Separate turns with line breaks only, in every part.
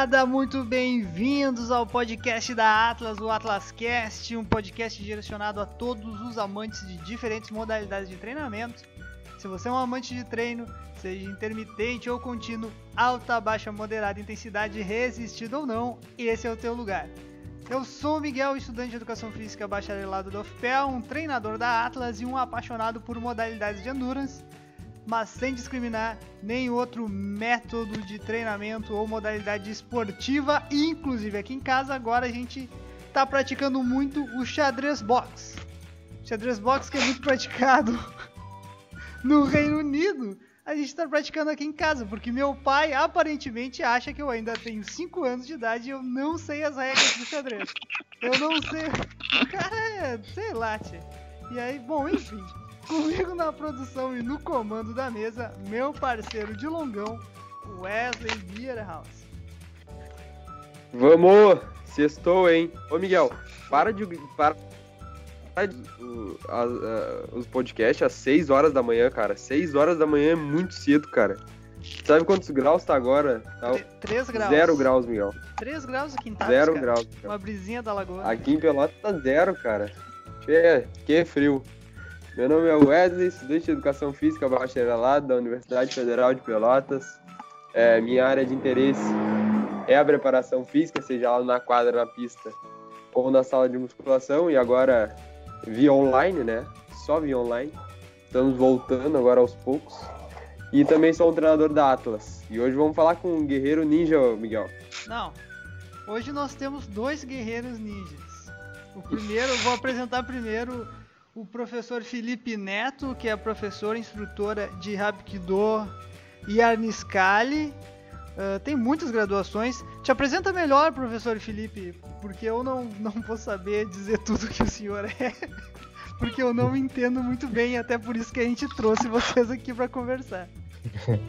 gurizada, muito bem-vindos ao podcast da Atlas, o Atlascast, um podcast direcionado a todos os amantes de diferentes modalidades de treinamento. Se você é um amante de treino, seja intermitente ou contínuo, alta, baixa, moderada, intensidade, resistido ou não, esse é o teu lugar. Eu sou o Miguel, estudante de Educação Física bacharelado da UFPEL, um treinador da Atlas e um apaixonado por modalidades de endurance mas sem discriminar nenhum outro método de treinamento ou modalidade esportiva. Inclusive aqui em casa agora a gente está praticando muito o xadrez box. Xadrez box que é muito praticado no Reino Unido. A gente está praticando aqui em casa, porque meu pai aparentemente acha que eu ainda tenho 5 anos de idade e eu não sei as regras do xadrez. Eu não sei. O cara é, sei lá, tia. E aí, bom, enfim. Comigo na produção e no comando da mesa, meu parceiro de longão, Wesley Bierhaus.
Vamos! Sextou, hein? Ô Miguel, para de. Para, para de, uh, uh, os podcasts às 6 horas da manhã, cara. 6 horas da manhã é muito cedo, cara. Sabe quantos graus tá agora? Tá
3 graus.
0 graus, Miguel.
3 graus aqui em Tatos,
0
cara.
graus.
Uma brisinha da lagoa.
Aqui em Pelotas tá zero, cara. Que, que frio. Meu nome é Wesley, estudante de Educação Física bacharelado da Universidade Federal de Pelotas. É, minha área de interesse é a preparação física, seja lá na quadra, na pista ou na sala de musculação. E agora via online, né? Só via online. Estamos voltando agora aos poucos. E também sou um treinador da Atlas. E hoje vamos falar com um guerreiro ninja, Miguel.
Não. Hoje nós temos dois guerreiros ninjas. O primeiro, vou apresentar primeiro o professor Felipe Neto, que é professor instrutora de Hapkido e Arniscali. Uh, tem muitas graduações. Te apresenta melhor, professor Felipe, porque eu não, não vou saber dizer tudo que o senhor é, porque eu não entendo muito bem, até por isso que a gente trouxe vocês aqui para conversar.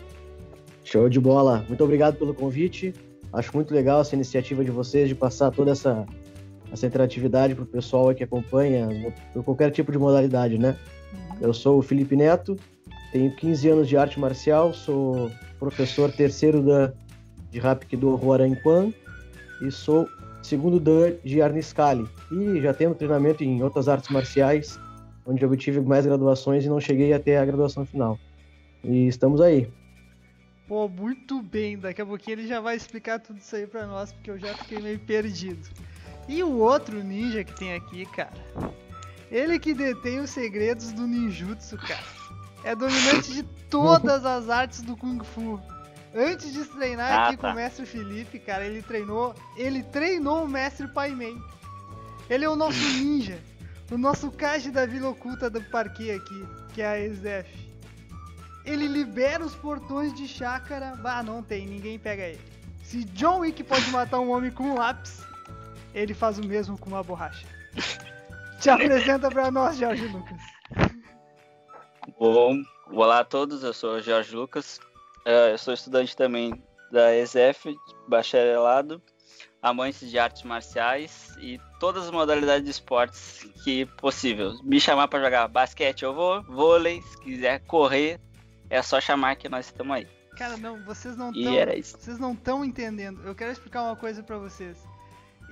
Show de bola. Muito obrigado pelo convite. Acho muito legal essa iniciativa de vocês de passar toda essa essa interatividade para o pessoal que acompanha qualquer tipo de modalidade, né? Eu sou o Felipe Neto, tenho 15 anos de arte marcial, sou professor terceiro da, de Rapkido Huaranquan e sou segundo dan de Arniscali. E já tenho treinamento em outras artes marciais, onde eu tive mais graduações e não cheguei até a graduação final. E estamos aí.
Pô, muito bem. Daqui a pouquinho ele já vai explicar tudo isso aí para nós, porque eu já fiquei meio perdido. E o outro ninja que tem aqui, cara, ele que detém os segredos do ninjutsu, cara. É dominante de todas as artes do Kung Fu. Antes de treinar ah, aqui tá. com o mestre Felipe, cara, ele treinou, ele treinou o mestre Pai Mei. Ele é o nosso ninja, o nosso Kaji da Vila Oculta do Parque aqui, que é a ESF. Ele libera os portões de chácara. Ah, não tem, ninguém pega ele. Se John Wick pode matar um homem com um lápis, ele faz o mesmo com uma borracha. Te apresenta para nós, Jorge Lucas.
Bom, olá a todos, eu sou o Jorge Lucas. É, eu sou estudante também da ESF, bacharelado, amante de artes marciais e todas as modalidades de esportes que possível. Me chamar para jogar basquete eu vou, vôlei, se quiser correr, é só chamar que nós estamos aí.
Cara, não, vocês não estão, vocês não estão entendendo. Eu quero explicar uma coisa para vocês.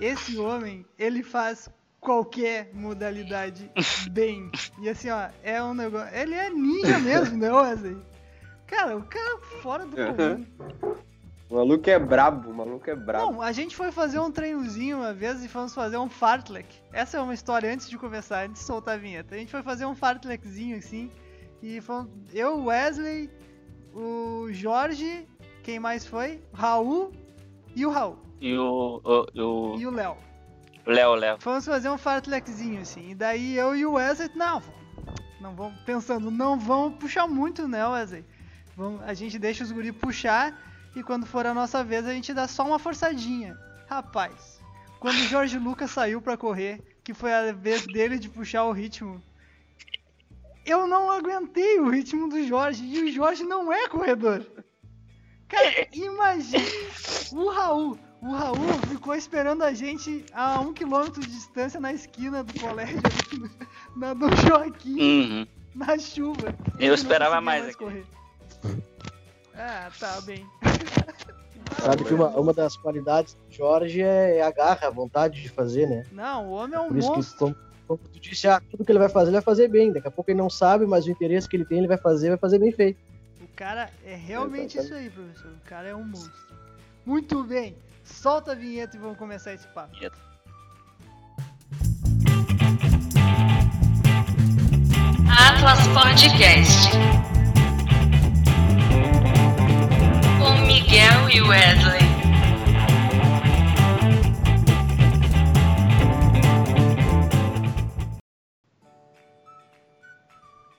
Esse homem, ele faz qualquer modalidade bem. E assim, ó, é um negócio. Ele é ninja mesmo, né, Wesley? Cara, o cara fora do comum.
O maluco é brabo, o maluco é brabo.
Bom, a gente foi fazer um treinozinho uma vez e fomos fazer um fartlek. Essa é uma história antes de começar, antes de soltar a vinheta. A gente foi fazer um fartlekzinho assim. E fomos eu, Wesley, o Jorge, quem mais foi? Raul e o Raul.
E o. o,
o... E o Léo.
Léo, Léo.
Fomos fazer um fartlekzinho, assim. E daí eu e o Wesley, não, não vamos pensando, não vamos puxar muito, né, Wesley? Vamos, a gente deixa os guri puxar e quando for a nossa vez a gente dá só uma forçadinha. Rapaz, quando o Jorge Lucas saiu para correr, que foi a vez dele de puxar o ritmo, eu não aguentei o ritmo do Jorge e o Jorge não é corredor. Cara, imagine o Raul o Raul ficou esperando a gente a um quilômetro de distância na esquina do colégio, na do Joaquim, uhum. na chuva.
Eu esperava mais, mais correr.
Ah, tá bem.
Sabe que uma, uma das qualidades do Jorge é a garra, a vontade de fazer, né?
Não, o homem é um
Por isso que,
monstro.
como, como tu disse, ah, tudo que ele vai fazer, ele vai fazer bem. Daqui a pouco ele não sabe, mas o interesse que ele tem, ele vai fazer, vai fazer bem feito.
O cara é realmente isso aí, professor. O cara é um monstro. Muito bem. Solta a vinheta e vamos começar esse papo.
Atlas Podcast. Com Miguel e Wesley.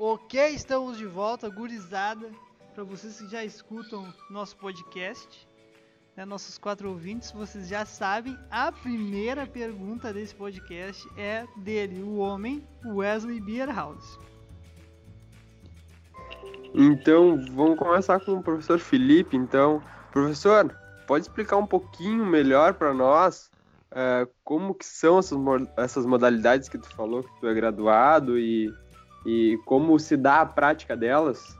Ok, estamos de volta, gurizada. Para vocês que já escutam nosso podcast, né, nossos quatro ouvintes, vocês já sabem, a primeira pergunta desse podcast é dele, o homem Wesley Bierhaus.
Então, vamos começar com o professor Felipe. Então, professor, pode explicar um pouquinho melhor para nós eh, como que são essas, essas modalidades que tu falou que tu é graduado e, e como se dá a prática delas?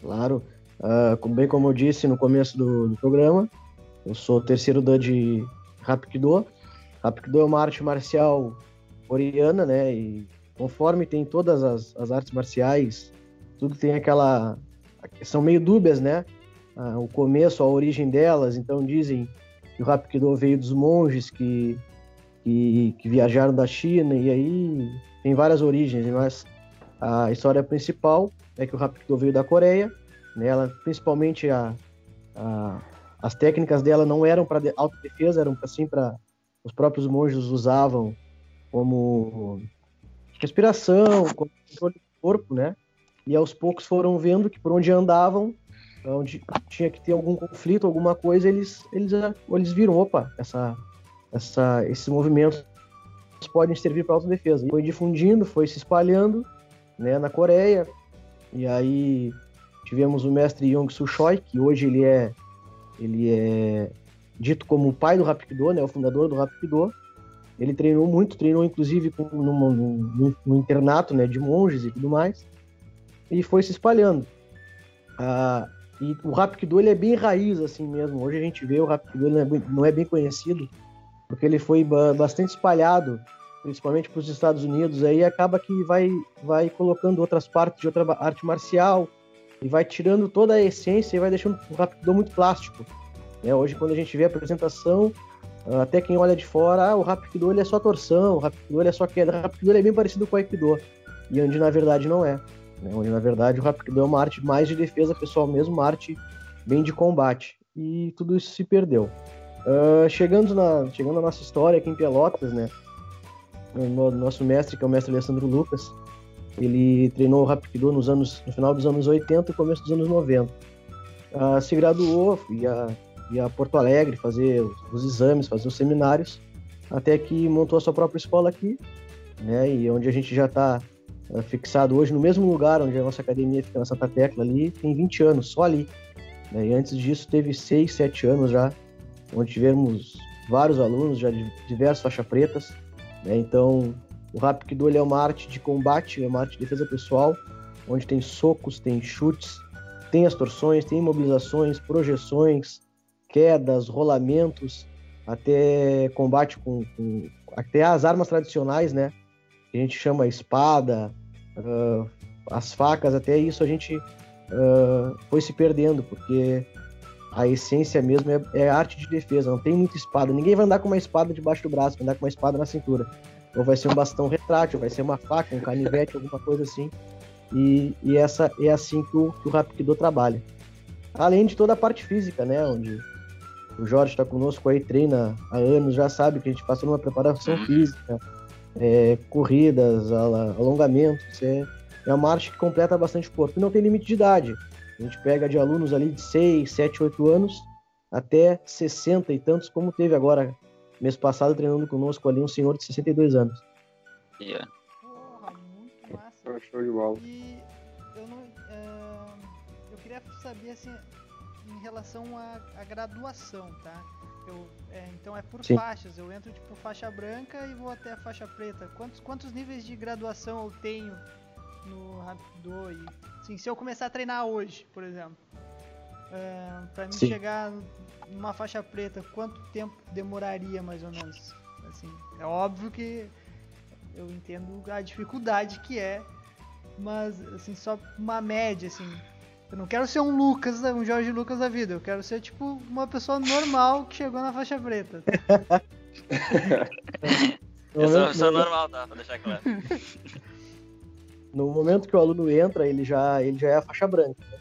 Claro. Como- bem como eu disse no começo do, do programa, eu sou terceiro dan de Rapkido. Rapkido é uma arte marcial coreana, né? E conforme tem todas as, as artes marciais, tudo tem aquela. São meio dúbias, né? Ah, o começo, a origem delas. Então dizem que o Rapkido veio dos monges que, que, que viajaram da China, e aí tem várias origens, mas a história principal é que o Rapkido veio da Coreia, né? Ela, principalmente a, a- as técnicas dela não eram para autodefesa, eram assim para os próprios monges usavam como respiração, como controle do corpo, né? E aos poucos foram vendo que por onde andavam, onde tinha que ter algum conflito, alguma coisa, eles eles eles viram, opa, essa essa esses movimentos podem servir para autodefesa. E foi difundindo, foi se espalhando, né, na Coreia. E aí tivemos o mestre Yong Soo Choi, que hoje ele é ele é dito como o pai do Rapkido, né, o fundador do Rapkido. Ele treinou muito, treinou inclusive com, num, num- num internato, né, de monges e tudo mais. E foi se espalhando. Ah, e o Rapkido ele é bem raiz assim mesmo. Hoje a gente vê o Rapkido ele não é não é bem conhecido porque ele foi ba- bastante espalhado, principalmente para os Estados Unidos. Aí acaba que vai vai colocando outras partes de outra arte marcial e vai tirando toda a essência e vai deixando o Rapkido muito plástico. né? hoje quando a gente vê a apresentação, ah, até quem olha de fora, ah, o Rapkido ele é só torção, o Rapkido ele é só queda. O Rapkido ele é bem parecido com o Aikido, e onde na verdade não é né, onde na verdade o Rapkido é uma arte mais de defesa pessoal mesmo, uma arte bem de combate. E tudo isso se perdeu. Ah, chegando, na, chegando na nossa história aqui em Pelotas, né? O no- nosso mestre, que é o mestre Alessandro Lucas, ele treinou o Rapkido nos anos, no final dos anos 80 e começo dos anos 90. Ah, se graduou, ia, ia a Porto Alegre fazer os, exames, fazer os seminários, até que montou a sua própria escola aqui, né? E onde a gente já está é, fixado hoje no mesmo lugar onde a nossa academia fica na Santa Tecla ali, tem 20 anos, só ali. né? E antes disso teve 6, 7 anos já, onde tivemos vários alunos, já de diversas faixas pretas. né? Então, o Rapkido ele é uma arte de combate, é uma arte de defesa pessoal, onde tem socos, tem chutes, tem as torções, tem imobilizações, projeções, quedas, rolamentos, até combate com, com até as armas tradicionais, né? que a gente chama espada, ah, as facas, até isso a gente ah, foi se perdendo, porque a essência mesmo é, é arte de defesa, não tem muita espada. Ninguém vai andar com uma espada debaixo do braço, vai andar com uma espada na cintura. Ou vai ser um bastão retrátil, vai ser uma faca, um canivete, alguma coisa assim. E, e essa é assim que o, que o Rapkido trabalha. Além de toda a parte física, né? Onde o Jorge está conosco aí, treina há anos, já sabe que a gente passa numa preparação física, é, corridas, alongamentos. É, é uma arte que completa bastante o corpo. E não tem limite de idade. A gente pega de alunos ali de 6, 7, 8 anos até 60 e tantos, como teve agora, mês passado, treinando conosco ali um senhor de 62 anos.
Yeah.
Porra, muito massa.
Show, show de bola.
E eu não. ah, eu queria saber assim, em relação à, à graduação, tá? Eu, é, então é por
Sim.
faixas, eu entro tipo faixa branca e vou até a faixa preta. Quantos, quantos níveis de graduação eu tenho no Rapido? E, assim, se eu começar a treinar hoje, por exemplo. É, pra mim
Sim.
chegar numa faixa preta, quanto tempo demoraria mais ou menos? Assim, é óbvio que eu entendo a dificuldade que é, mas assim, só uma média, assim. Eu não quero ser um Lucas, um Jorge Lucas da vida, eu quero ser tipo uma pessoa normal que chegou na faixa preta.
Eu sou, sou
no-
normal, tá? Pra deixar claro.
no momento que o aluno entra, ele já, ele já é a faixa branca. né?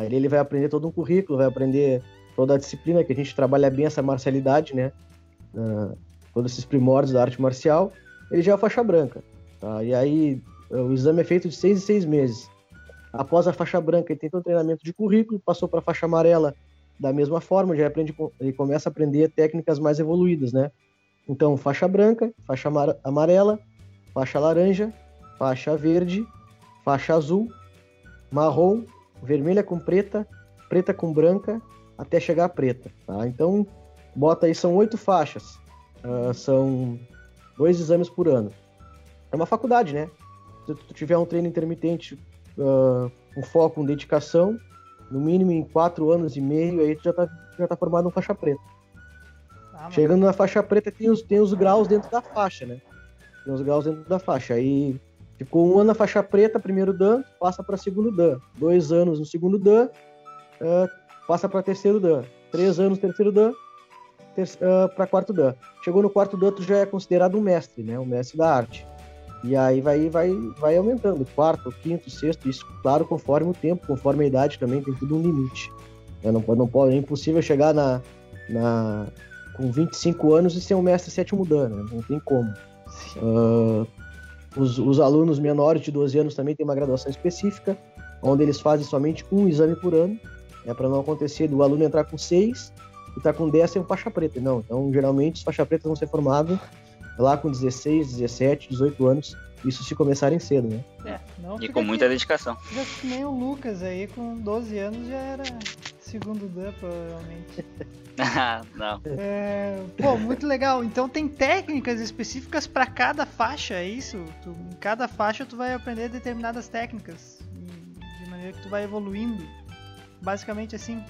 Aí ele vai aprender todo um currículo, vai aprender toda a disciplina, que a gente trabalha bem essa marcialidade, né? Ah, todos esses primórdios da arte marcial, ele já é faixa branca. tá? E aí o exame é feito de seis em seis meses. Após a faixa branca, ele tem todo o treinamento de currículo, passou para a faixa amarela da mesma forma, já aprende, ele começa a aprender técnicas mais evoluídas, né? Então, faixa branca, faixa amar- amarela, faixa laranja, faixa verde, faixa azul, marrom, vermelha com preta, preta com branca, até chegar a preta, tá? Então, bota aí, são oito faixas, ah, são dois exames por ano. É uma faculdade, né? Se tu tiver um treino intermitente ah, com foco, com dedicação, no mínimo em quatro anos e meio, aí tu já tá, já tá formado um faixa preta.
Ah,
Chegando na faixa preta, tem os, tem os graus dentro da faixa, né? Tem os graus dentro da faixa. Aí ficou um ano na faixa preta, primeiro Dan, passa para segundo Dan. Dois anos no segundo Dan, ah, passa para terceiro Dan. Três anos no terceiro Dan, para quarto Dan. Chegou no quarto Dan, tu já é considerado um mestre, né? Um mestre da arte. E aí vai, vai, vai aumentando. Quarto, quinto, sexto, isso, claro, conforme o tempo, conforme a idade também, tem tudo um limite. Né? Não, não pode, é impossível chegar na, na, com 25 anos e ser um mestre sétimo dan, né? Não tem como. Ah, os, os alunos menores de 12 anos também têm uma graduação específica, onde eles fazem somente um exame por ano, é para não acontecer do aluno entrar com 6 e estar com 10 sem faixa preta. Não, então geralmente os faixa pretas vão ser formados lá com 16, 17, 18 anos, isso se começarem cedo, né?
É, não
E com
aqui-
muita dedicação.
Já que nem o Lucas aí, com 12 anos já era segundo Dan, provavelmente.
Ah, não.
É, pô, muito legal. Então tem técnicas específicas para cada faixa, é isso? Tu, em cada faixa tu vai aprender determinadas técnicas, e- de maneira que tu vai evoluindo. Basicamente assim.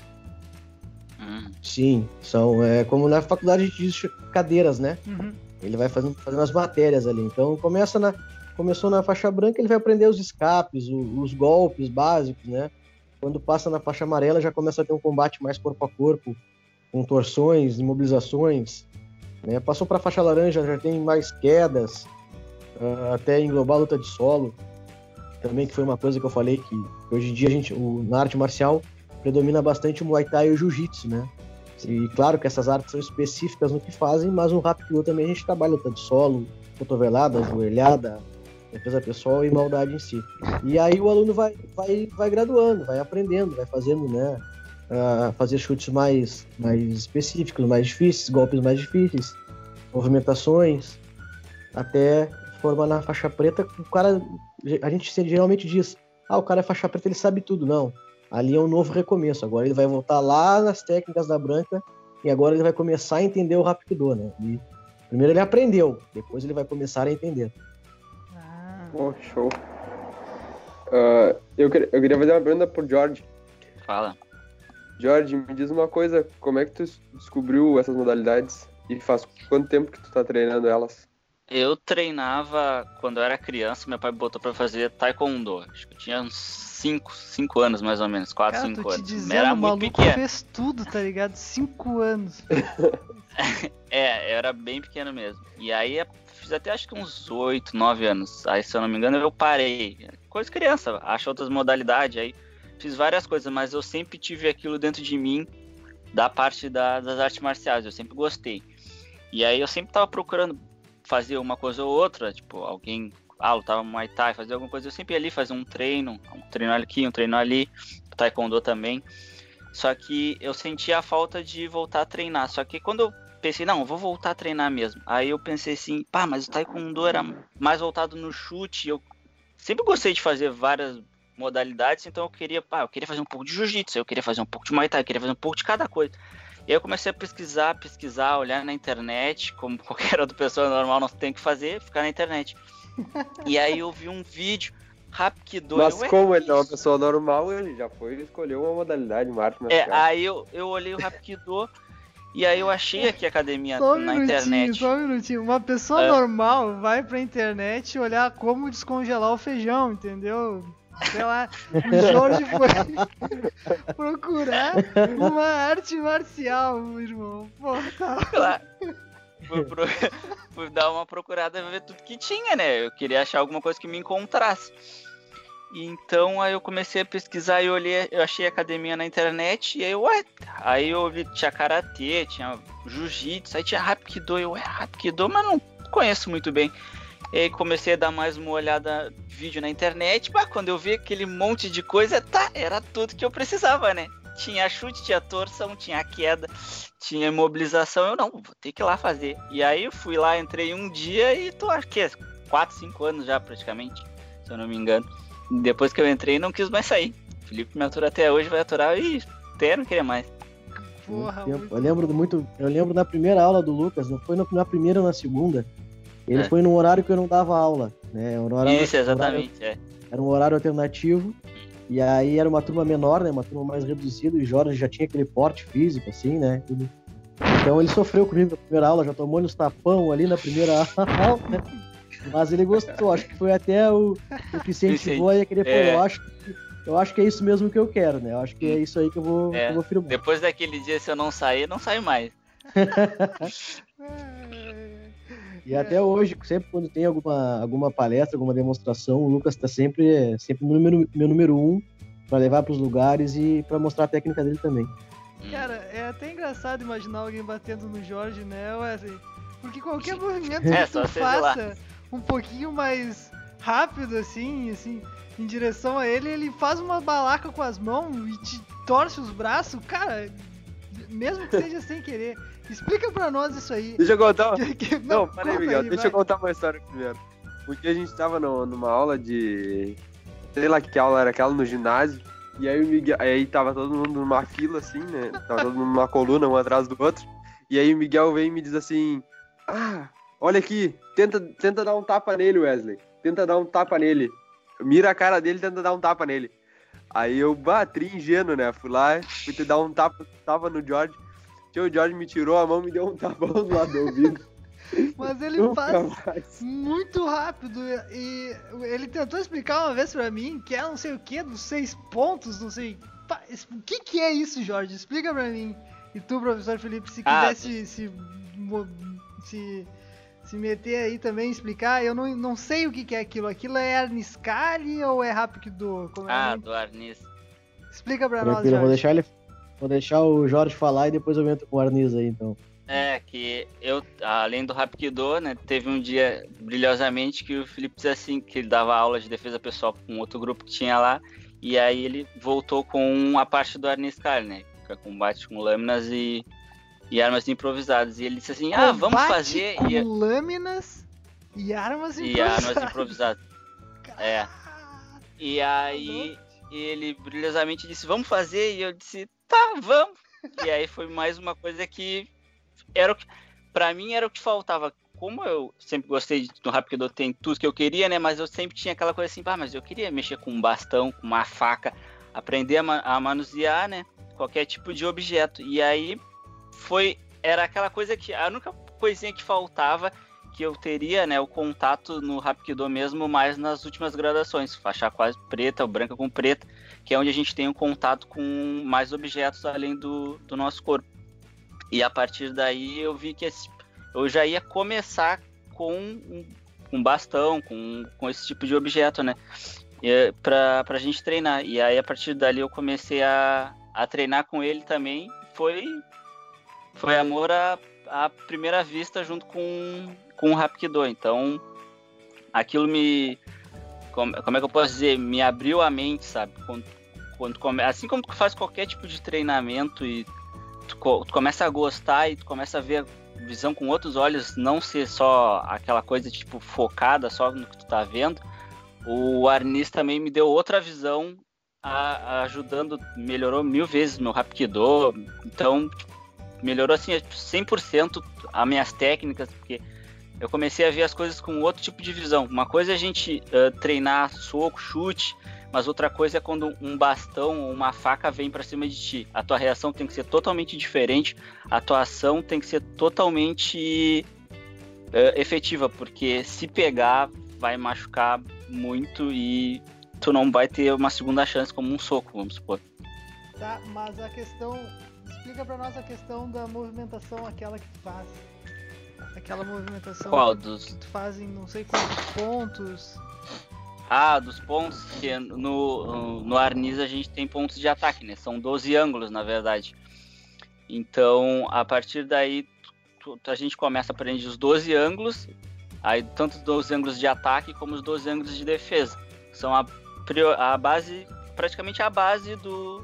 Hum.
Sim, são é, como na faculdade a gente diz cadeiras, né?
Uhum.
Ele vai fazendo, fazendo as matérias ali. Então começa na, começou na faixa branca, ele vai aprender os escapes, o- os golpes básicos, né? Quando passa na faixa amarela, já começa a ter um combate mais corpo a corpo, com torções, imobilizações. Né? Passou para a faixa laranja, já tem mais quedas, ah, até englobar a luta de solo. Também que foi uma coisa que eu falei que hoje em dia a gente, o, na arte marcial predomina bastante o Muay Thai e o Jiu-Jitsu, né? E claro que essas artes são específicas no que fazem, mas no Rapido também a gente trabalha luta de solo, cotovelada, joelhada, defesa pessoal e maldade em si. E aí o aluno vai, vai, vai graduando, vai aprendendo, vai fazendo, né? a fazer chutes mais, mais específicos, mais difíceis, golpes mais difíceis, movimentações, até formar na faixa preta. O cara, a gente geralmente diz, ah, o cara é faixa preta, ele sabe tudo. Não, ali é um novo recomeço. Agora ele vai voltar lá nas técnicas da branca e agora ele vai começar a entender o Rapido, né? E primeiro ele aprendeu, depois ele vai começar a entender.
Pô, show. Ah, eu, queria, eu queria fazer uma pergunta pro George.
Fala.
George, me diz uma coisa, como é que tu descobriu essas modalidades? E faz quanto tempo que tu tá treinando elas?
Eu treinava quando eu era criança, meu pai me botou pra fazer taekwondo. Acho que eu tinha uns 5, 5 anos mais ou menos, 4,
cara,
5
tô te
anos.
dizendo,
era
o
muito pequeno.
fez tudo, tá ligado? Cinco anos.
É, eu era bem pequeno mesmo. E aí fiz até acho que uns 8, 9 anos. Aí, se eu não me engano, eu parei. Coisa criança, acho outras modalidades. Aí fiz várias coisas, mas eu sempre tive aquilo dentro de mim da parte da- das artes marciais. Eu sempre gostei. E aí eu sempre tava procurando fazer uma coisa ou outra, tipo, alguém ah, lutava Muay Thai, fazer alguma coisa. Eu sempre ia ali fazer um treino, um treino aqui, um treino ali, Taekwondo também. Só que eu sentia a falta de voltar a treinar. Só que quando eu pensei, não, vou voltar a treinar mesmo. Aí eu pensei assim, pá, mas o Taekwondo era mais voltado no chute. Eu sempre gostei de fazer várias modalidades, então eu queria, pá, eu queria fazer um pouco de jiu-jitsu, eu queria fazer um pouco de Muay Thai, eu queria fazer um pouco de cada coisa. E aí eu comecei a pesquisar, pesquisar, olhar na internet, como qualquer outra pessoa normal não tem que fazer, ficar na internet. E aí eu vi um vídeo Rapkido.
Mas
eu,
como
é
ele não é uma pessoa normal, ele já foi e escolheu uma modalidade, uma arte
É, aí eu, eu olhei o Rapkido e aí eu achei aqui a academia
Só um
na
minutinho,
internet.
só um minutinho. Uma pessoa
É.
normal vai pra internet olhar como descongelar o feijão, entendeu? Sei lá, o Jorge foi procurar uma arte marcial, meu irmão. Pô, tá.
Claro. Fui, pro- fui dar uma procurada ver tudo que tinha, né? Eu queria achar alguma coisa que me encontrasse. Então aí eu comecei a pesquisar e olhei, eu achei academia na internet e aí, ué, aí eu vi, tinha karatê, tinha jiu-jitsu, aí tinha Hapkido, eu, ué, Hapkido, mas não conheço muito bem. E aí comecei a dar mais uma olhada vídeo na internet, bah, quando eu vi aquele monte de coisa, tá, era tudo que eu precisava, né? Tinha chute, tinha torção, tinha queda, tinha imobilização, eu não, vou ter que ir lá fazer. E aí eu fui lá, entrei um dia e tô que 4, 5 anos já praticamente, se eu não me engano. Depois que eu entrei, não quis mais sair. O Felipe me atura até hoje, vai aturar e até não queria mais.
Porra,
Muito Eu lembro muito. Eu lembro da primeira aula do Lucas, não foi na- primeira ou na segunda. Ele
É.
foi num horário que eu não dava aula, né? Um horário,
Isso, exatamente. É.
Era um horário alternativo. E aí era uma turma menor, né? Uma turma mais reduzida. E o Jorge já tinha aquele porte físico, assim, né? Então ele sofreu comigo na primeira aula, já tomou nos tapão ali na primeira aula, né? Mas ele gostou, acho que foi até o, o que incentivou pô,
É.
eu acho, que, eu acho que é isso mesmo que eu quero, né? Eu acho que é isso aí que eu vou,
É.
que eu vou firmar.
Depois daquele dia, se eu não sair, não saio mais.
E até hoje, sempre quando tem alguma, alguma palestra, alguma demonstração, o Lucas tá sempre, sempre meu, número, meu número um para levar para os lugares e para mostrar a técnica dele também.
Hum.
Cara, é até engraçado imaginar alguém batendo no Jorge, né, Wesley? Porque qualquer movimento
É,
que tu faça um pouquinho mais rápido, assim, assim, em direção a ele, ele faz uma balaca com as mãos e te torce os braços. Cara, mesmo que seja sem querer, explica pra nós isso aí.
Deixa eu contar.
Que- que-
Não, peraí,
conta
Miguel, deixa
vai.
eu contar uma história primeiro. Porque a gente tava no- numa aula de. Sei lá que aula era aquela no ginásio. E aí o Miguel. Aí tava todo mundo numa fila, assim, né? Tava todo mundo numa coluna, um atrás do outro. E aí o Miguel vem e me diz assim: Ah, olha aqui, tenta, tenta dar um tapa nele, Wesley. Tenta dar um tapa nele. Mira a cara dele e tenta dar um tapa nele. Aí eu bati ingênuo, né? Fui lá, fui te dar um tapa, tava no George. Tio, o George me tirou a mão e me deu um tapão do lado do ouvido.
Mas ele
Nunca
faz
mais.
muito rápido e ele tentou explicar uma vez pra mim que é não sei o que, dos seis pontos, não sei. O que que é isso, Jorge? Explica pra mim. E tu, professor Felipe, se
Ah,
quisesse se, mo- se, se meter aí também, explicar, eu não, não sei o que que é aquilo. Aquilo é Arniscali ou é Rapido? Como é?
Ah, do Arnis.
Explica pra nós,
Tranquilo, vou
Jorge.
deixar ele. Vou deixar o Jorge falar e depois eu entro com o Arniz aí, então.
É, que eu, além do Rapkido, né, teve um dia, brilhosamente, que o Felipe disse assim, que ele dava aula de defesa pessoal com outro grupo que tinha lá, e aí ele voltou com a parte do Arniscar, né, que é combate com lâminas e, e armas improvisadas, e ele disse assim, ah, vamos
Combate
fazer,
com
e,
lâminas e armas
e armas
improvisadas.
improvisadas. É. E aí ele brilhosamente disse, vamos fazer, e eu disse, tá, vamos. E aí foi mais uma coisa que era o que, pra mim era o que faltava. Como eu sempre gostei de, do Rapido tem tudo que eu queria, né? Mas eu sempre tinha aquela coisa assim, ah, mas eu queria mexer com um bastão, com uma faca, aprender a, ma- a manusear, né? Qualquer tipo de objeto. E aí foi, era aquela coisa que, a única coisinha que faltava que eu teria, né, o contato no Rapkido mesmo, mais nas últimas gradações, faixa quase preta ou branca com preta, que é onde a gente tem um contato com mais objetos além do, do nosso corpo. E a partir daí eu vi que esse- eu já ia começar com um, bastão, com, com esse tipo de objeto, né, pra, pra gente treinar. E aí a partir dali eu comecei a, a treinar com ele também, foi, foi amor à, à primeira vista junto com, com o Rapkido. Então, aquilo me. Como, como é que eu posso dizer? Me abriu a mente, sabe? Quando, quando assim como tu faz qualquer tipo de treinamento e tu, tu começa a gostar e tu começa a ver visão com outros olhos, não ser só aquela coisa tipo focada só no que tu tá vendo. O Arnis também me deu outra visão, a- a- ajudando, melhorou mil vezes meu Rapkido. Então, melhorou assim 100% as minhas técnicas, porque eu comecei a ver as coisas com outro tipo de visão. Uma coisa é a gente uh, treinar soco, chute, mas outra coisa é quando um bastão ou uma faca vem para cima de ti. A tua reação tem que ser totalmente diferente, a tua ação tem que ser totalmente uh, efetiva, porque se pegar vai machucar muito e tu não vai ter uma segunda chance como um soco, vamos supor.
Tá, mas a questão. Explica pra nós a questão da movimentação, aquela que tu faz. Aquela movimentação
Qual?
que
Dos...
tu faz em não sei quantos pontos.
Ah, dos pontos que no, no Arnis a gente tem pontos de ataque, né? São 12 ângulos, na verdade. Então, a partir daí, a gente começa a aprender os 12 ângulos, aí tanto os 12 ângulos de ataque como os 12 ângulos de defesa. São a, a base, praticamente a base do,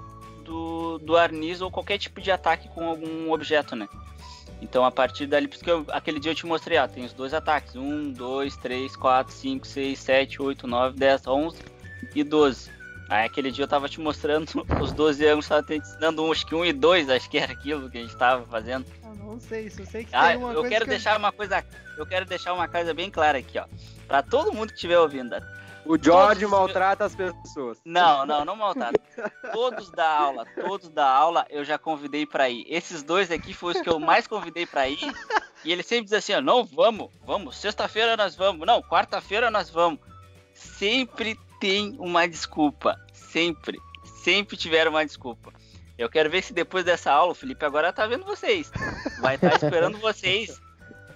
do, do Arnis ou qualquer tipo de ataque com algum objeto, né? Então, a partir dali, por isso que eu- aquele dia eu te mostrei, ó, tem os dois ataques: 1, 2, 3, 4, 5, 6, 7, 8, 9, 10, 11 e 12. Aí aquele dia eu tava te mostrando os 12 ângulos, tava te ensinando um, acho que um e dois, acho que era aquilo que a gente tava fazendo.
Ah, não sei, só sei que
Ah,
tem uma
eu quero
que
deixar uma coisa, eu quero deixar uma coisa bem clara aqui, ó. Pra todo mundo que estiver ouvindo.
O George
Todos-
maltrata as pessoas.
Não, não, não maltrata. Todos da aula, todos da aula eu já convidei pra ir. Esses dois aqui foram os que eu mais convidei pra ir. E ele sempre diz assim, ó, não, vamos, vamos, sexta-feira nós vamos, não, quarta-feira nós vamos. Sempre tem uma desculpa, sempre, sempre tiveram uma desculpa. Eu quero ver se depois dessa aula, o Felipe agora tá vendo vocês. Vai estar esperando vocês.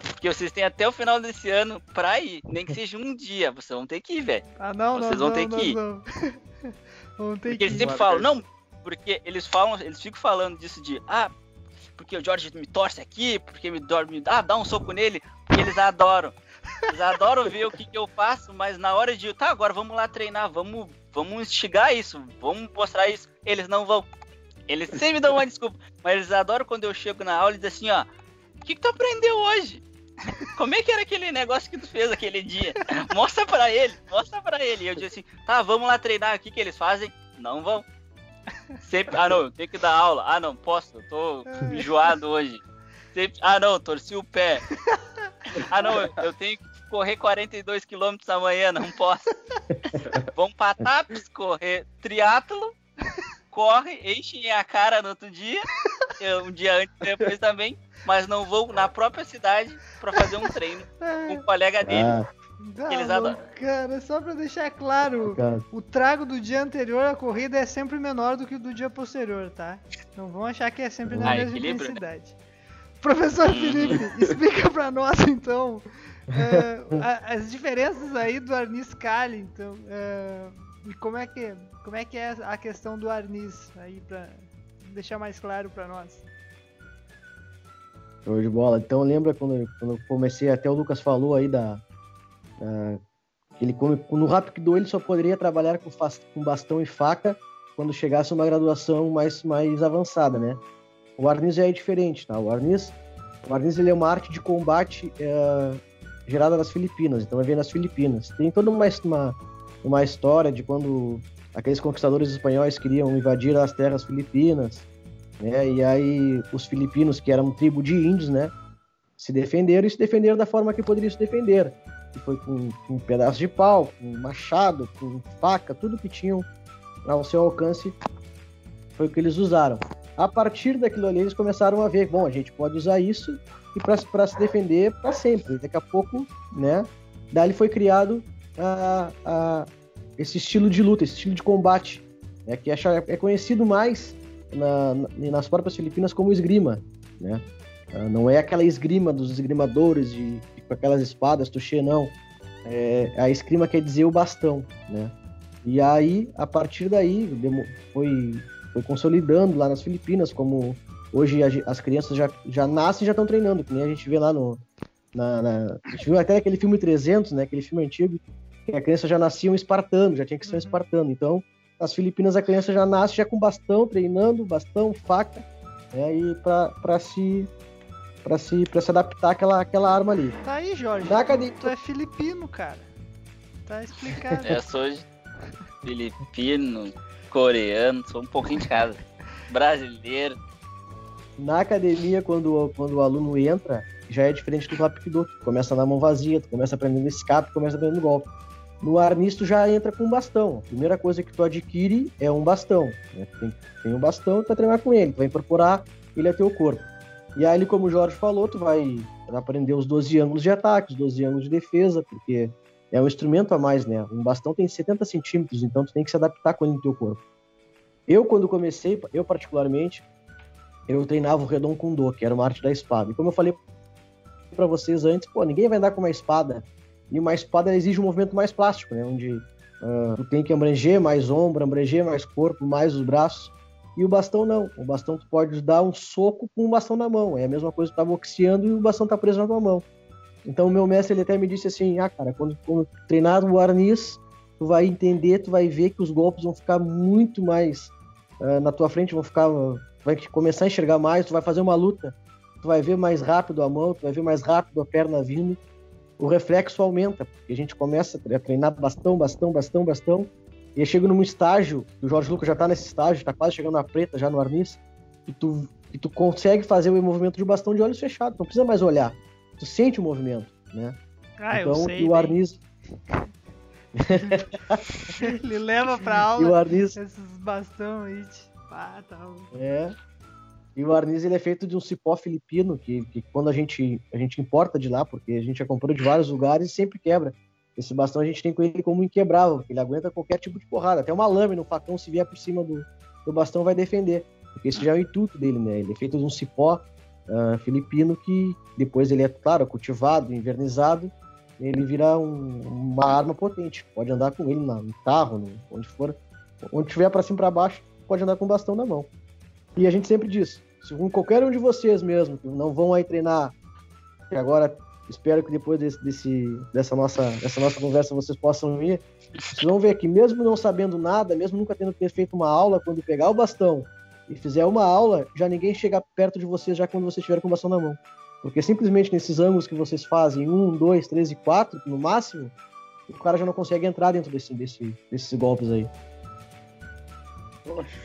Porque vocês têm até o final desse ano pra ir. Nem que seja um dia, vocês vão ter que ir, velho.
Ah, não,
Vocês
nós
vão
vamos,
ter que ir.
vamos. Vamos ter
Porque
que
eles
ir.
sempre falam, não, porque eles falam, eles ficam falando disso de, ah, porque o George me torce aqui, porque me dorme, ah, dá um soco nele, porque eles adoram. Eles adoram ver o que, que eu faço, mas na hora de, tá, agora vamos lá treinar, vamos, vamos instigar isso, vamos mostrar isso. Eles não vão. Eles sempre dão uma desculpa, mas eles adoram quando eu chego na aula e dizem assim, ó, o que, que tu aprendeu hoje? Como é que era aquele negócio que tu fez aquele dia? Mostra pra ele, mostra pra ele. E eu disse assim, tá, vamos lá treinar. O que, eles fazem? Não vão. Sempre, ah não, tenho que dar aula. Ah não, posso, eu tô enjoado hoje. Sempre, ah não, torci o pé. Ah não, eu tenho que correr 42 km amanhã, não posso. Vão pra TAPS, correr triatlo, corre, enchem a cara no outro dia, um dia antes e depois também, mas não vão na própria cidade pra fazer um treino com o colega dele.
Ah,
eles
não,
adoram.
Cara, só pra deixar claro,
cara.
o trago do dia anterior à corrida é sempre menor do que o do dia posterior, tá? Não vão achar que é sempre na
Ah,
mesma
né?
intensidade. Professor Felipe, explica pra nós então a- as diferenças aí do Arnis Kali, então, é, e como é que como é que é a questão do Arnis aí pra deixar mais claro pra nós.
Show de bola. Então lembra quando, quando eu comecei, até o Lucas falou aí da. da- ele come, no Rapido ele só poderia trabalhar com, com bastão e faca quando chegasse uma graduação mais, mais avançada, né? O Arnis é diferente, tá? O Arnis, o Arnis ele é uma arte de combate é, gerada nas Filipinas, então vai ver nas Filipinas. Tem toda uma, uma, uma história de quando aqueles conquistadores espanhóis queriam invadir as terras filipinas, né? E aí os filipinos, que eram tribo de índios, né? Se defenderam e se defenderam da forma que poderiam se defender. Que foi com, com um pedaço de pau, com machado, com faca, tudo que tinham ao seu alcance foi o que eles usaram. A partir daquilo ali, eles começaram a ver, bom, a gente pode usar isso e para se defender para sempre. Daqui a pouco, né? Dali foi criado a, a, esse estilo de luta, esse estilo de combate, né, que é, é conhecido mais na- na- nas próprias Filipinas como esgrima, né? Ah, Não é aquela esgrima dos esgrimadores de, de- com aquelas espadas, tuxê, não. É, a esgrima quer dizer o bastão, né? E aí, a partir daí, foi, foi consolidando lá nas Filipinas, como hoje as crianças já, já nascem e já estão treinando, que nem a gente vê lá no... Na, na- a gente viu até aquele filme 300, né? Aquele filme antigo, que a criança já nascia um espartano, já tinha que ser um espartano. Então, nas Filipinas a criança já nasce já com bastão, treinando, bastão, faca, né, e para se para se para se adaptar àquela aquela arma ali.
Tá aí, Jorge.
Na academia,
Tu é filipino, cara. Tá explicado.
Eu sou filipino, coreano, sou um pouquinho de cada. Brasileiro.
na academia quando quando o aluno entra, já é diferente do. Tu começa na mão vazia, tu começa aprendendo escape, começa aprendendo golpe. No Arnis tu já entra com um bastão. A primeira coisa que tu adquire é um bastão. Né? Tem, tem um bastão, tu vai treinar com ele, tu vai incorporar ele a teu corpo. E aí, como o Jorge falou, tu vai aprender os 12 ângulos de ataque, os 12 ângulos de defesa, porque é um instrumento a mais, né? Um bastão tem 70 centímetros, então tu tem que se adaptar com ele no teu corpo. Eu, quando comecei, eu particularmente, eu treinava o Redon Kundo, que era uma arte da espada. E como eu falei para vocês antes, pô, ninguém vai andar com uma espada. E uma espada exige um movimento mais plástico, né? Onde uh, tu tem que abranger mais ombro, abranger mais corpo, mais os braços. E o bastão não. O bastão tu pode dar um soco com o bastão na mão. É a mesma coisa que tu tá boxeando e o bastão tá preso na tua mão. Então o meu mestre ele até me disse assim: "Ah, cara, quando, quando treinar o arnis, tu vai entender, tu vai ver que os golpes vão ficar muito mais uh, na tua frente, vão ficar vai começar a enxergar mais, tu vai fazer uma luta, tu vai ver mais rápido a mão, tu vai ver mais rápido a perna vindo. O reflexo aumenta, porque a gente começa a treinar bastão, bastão, bastão, bastão, e chega num estágio, o Jorge Lucas já tá nesse estágio, tá quase chegando na preta, já no arnis, e tu, e tu consegue fazer o movimento de bastão de olhos fechados, não precisa mais olhar. Tu sente o movimento, né?
Ah,
então,
eu sei.
e o arnis.
Ele leva pra aula
E o arnis,
esses bastão aí. Ah, tá.
é. E o arnis ele é feito de um cipó filipino, que, que quando a gente, a gente importa de lá, porque a gente já comprou de vários lugares e sempre quebra. Esse bastão a gente tem com ele como inquebrável, porque ele aguenta qualquer tipo de porrada. Até uma lâmina, um facão, se vier por cima do, do bastão, vai defender. Porque esse já é o intuito dele, né? Ele é feito de um cipó ah, filipino que depois ele é, claro, cultivado, invernizado, ele vira um- uma arma potente. Pode andar com ele no carro, onde for. Onde tiver para cima para baixo, pode andar com o bastão na mão. E a gente sempre diz, se um- qualquer um de vocês mesmo, que não vão aí treinar, que agora espero que depois desse, desse- dessa, nossa, dessa nossa conversa vocês possam ir, vocês vão ver que mesmo não sabendo nada, mesmo nunca tendo feito uma aula, quando pegar o bastão e fizer uma aula, já ninguém chega perto de vocês já quando vocês estiverem com o bastão na mão. Porque simplesmente nesses ângulos que vocês fazem, um, dois, três e quatro, no máximo, o cara já não consegue entrar dentro desse, desse, desses golpes aí.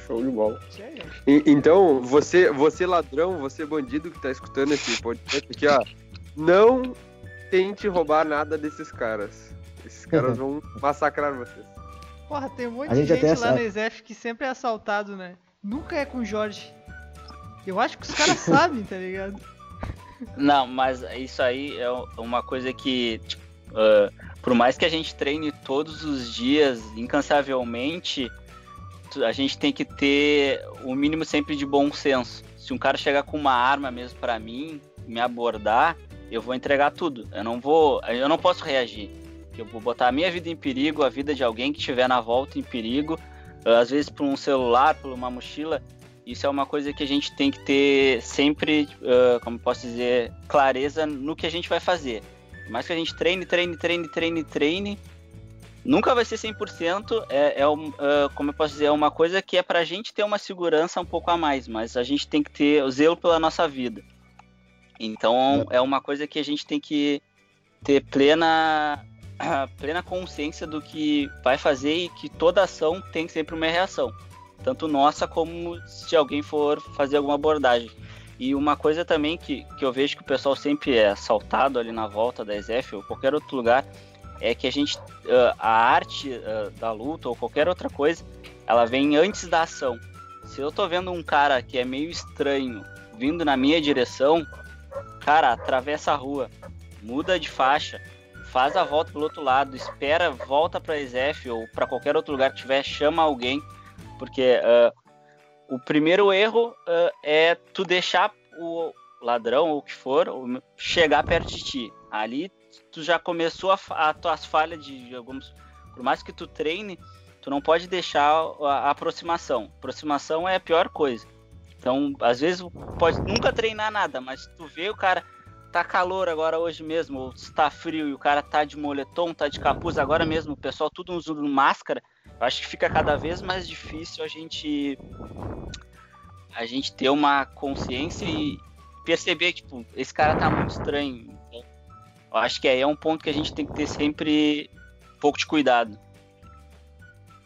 Show de bola. E- Então, você, você ladrão, você bandido que tá escutando esse podcast aqui, ó, não tente roubar nada desses caras. Esses caras vão massacrar vocês.
Porra, tem um monte de
gente
gente, lá no Exef que sempre é assaltado, né? Nunca é com o Jorge. Eu acho que os caras sabem, tá ligado?
Não, mas isso aí é uma coisa que, tipo, ah, por mais que a gente treine todos os dias, incansavelmente, a gente tem que ter o mínimo sempre de bom senso. Se um cara chegar com uma arma mesmo pra mim, me abordar, eu vou entregar tudo. Eu não vou, eu não posso reagir. Eu vou botar a minha vida em perigo, a vida de alguém que estiver na volta em perigo, ah, às vezes por um celular, por uma mochila. Isso é uma coisa que a gente tem que ter sempre, ah, como posso dizer, clareza no que a gente vai fazer. Por mais que a gente treine, treine, treine, treine, treine, nunca vai ser 100%. É, é ah, como eu posso dizer, é uma coisa que é pra gente ter uma segurança um pouco a mais, mas a gente tem que ter o zelo pela nossa vida. Então é uma coisa que a gente tem que ter plena plena consciência do que vai fazer e que toda ação tem sempre uma reação, tanto nossa como se alguém for fazer alguma abordagem. E uma coisa também que, que eu vejo que o pessoal sempre é assaltado ali na volta da ESF ou qualquer outro lugar é que a gente ah, a arte ah, da luta ou qualquer outra coisa, ela vem antes da ação. Se eu tô vendo um cara que é meio estranho vindo na minha direção, cara, atravessa a rua, muda de faixa, faz a volta pelo outro lado, espera, volta pra ESF ou pra qualquer outro lugar que tiver, chama alguém, porque ah, o primeiro erro ah, é tu deixar o ladrão ou o que for chegar perto de ti. Ali tu já começou a, a tuas falhas de, de alguns, por mais que tu treine, tu não pode deixar a, a aproximação. Aproximação é a pior coisa. Então, às vezes pode nunca treinar nada, mas tu vê o cara tá calor agora hoje mesmo, ou está frio e o cara tá de moletom, tá de capuz agora mesmo, o pessoal tudo usando máscara, eu acho que fica cada vez mais difícil a gente a gente ter uma consciência e perceber tipo, esse cara tá muito estranho. Eu acho que aí é um ponto que a gente tem que ter sempre um pouco de cuidado.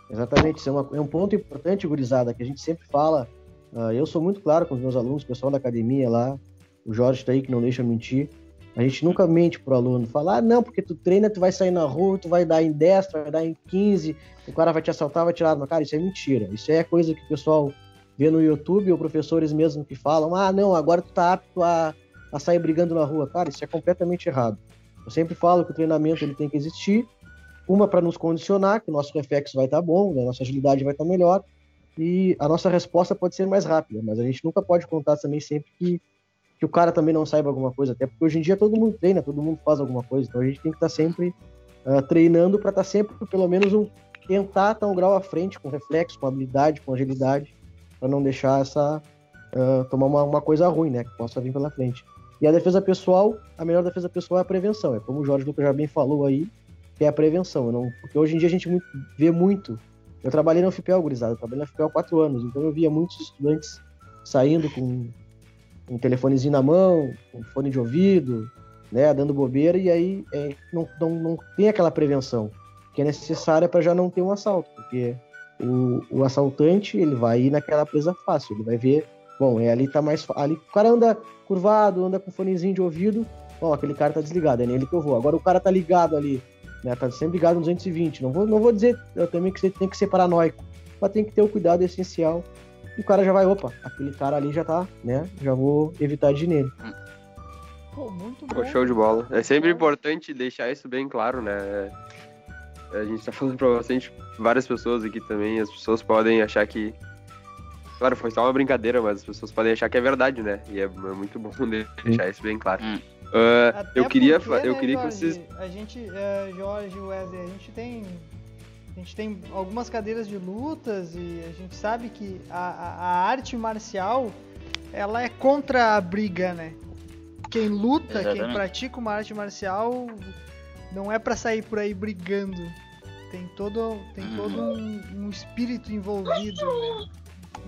Exatamente, isso é, uma- é um ponto importante, gurizada, que a gente sempre fala. ah, eu sou muito claro com os meus alunos, o pessoal da academia lá, o Jorge tá aí que não deixa mentir. A gente nunca mente pro aluno, fala, ah, não, porque tu treina, tu vai sair na rua, tu vai dar em 10, tu vai dar em 15, o cara vai te assaltar, vai tirar cara, isso é mentira. Isso é coisa que o pessoal vê no YouTube, ou professores mesmo que falam, ah, não, agora tu tá apto a, a sair brigando na rua. Cara, isso é completamente errado. Eu sempre falo que o treinamento ele tem que existir, uma para nos condicionar, que o nosso reflexo vai estar tá bom, a nossa agilidade vai estar tá melhor, e a nossa resposta pode ser mais rápida, mas a gente nunca pode contar também sempre que, que o cara também não saiba alguma coisa, até porque hoje em dia todo mundo treina, todo mundo faz alguma coisa, então a gente tem que estar tá sempre uh, treinando para estar tá sempre, pelo menos, um, tentar estar um grau à frente, com reflexo, com habilidade, com agilidade, para não deixar essa uh, tomar uma, uma, coisa ruim, né, que possa vir pela frente. E a defesa pessoal, a melhor defesa pessoal é a prevenção, é como o Jorge Lucas já bem falou aí, que é a prevenção, não, porque hoje em dia a gente muito, vê muito. Eu trabalhei na FIPEL, gurizada. Eu trabalhei na FIPEL há quatro anos. Então eu via muitos estudantes saindo com um telefonezinho na mão, um fone de ouvido, né, dando bobeira, e aí é, não, não, não tem aquela prevenção que é necessária para já não ter um assalto, porque o, o, assaltante ele vai ir naquela presa fácil, ele vai ver, bom, é ali tá mais ali o cara anda curvado, anda com fonezinho de ouvido, ó, aquele cara tá desligado, é nele que eu vou. Agora o cara tá ligado ali né? Tá sempre ligado no 220. Não vou, não vou dizer eu também que você tem que ser paranoico, mas tem que ter o cuidado essencial. E o cara já vai, opa, aquele cara ali já tá, né? Já vou evitar de ir nele.
Pô, muito bom. Pô, show de bola. É sempre importante deixar isso bem claro, né? É, a gente tá falando pra bastante várias pessoas aqui também, as pessoas podem achar que. Claro, foi só uma brincadeira, mas as pessoas podem achar que é verdade, né? E é, é muito bom deixar isso bem claro. Hum. Uh, eu queria, porque, eu né, queria Jorge, que vocês.
A gente, uh, Jorge, Wesley, a gente tem, a gente tem algumas cadeiras de lutas e a gente sabe que a, a, arte marcial ela é contra a briga, né? Quem luta, Exatamente. quem pratica uma arte marcial, não é para sair por aí brigando. Tem todo, tem uhum. todo um, um espírito envolvido, né?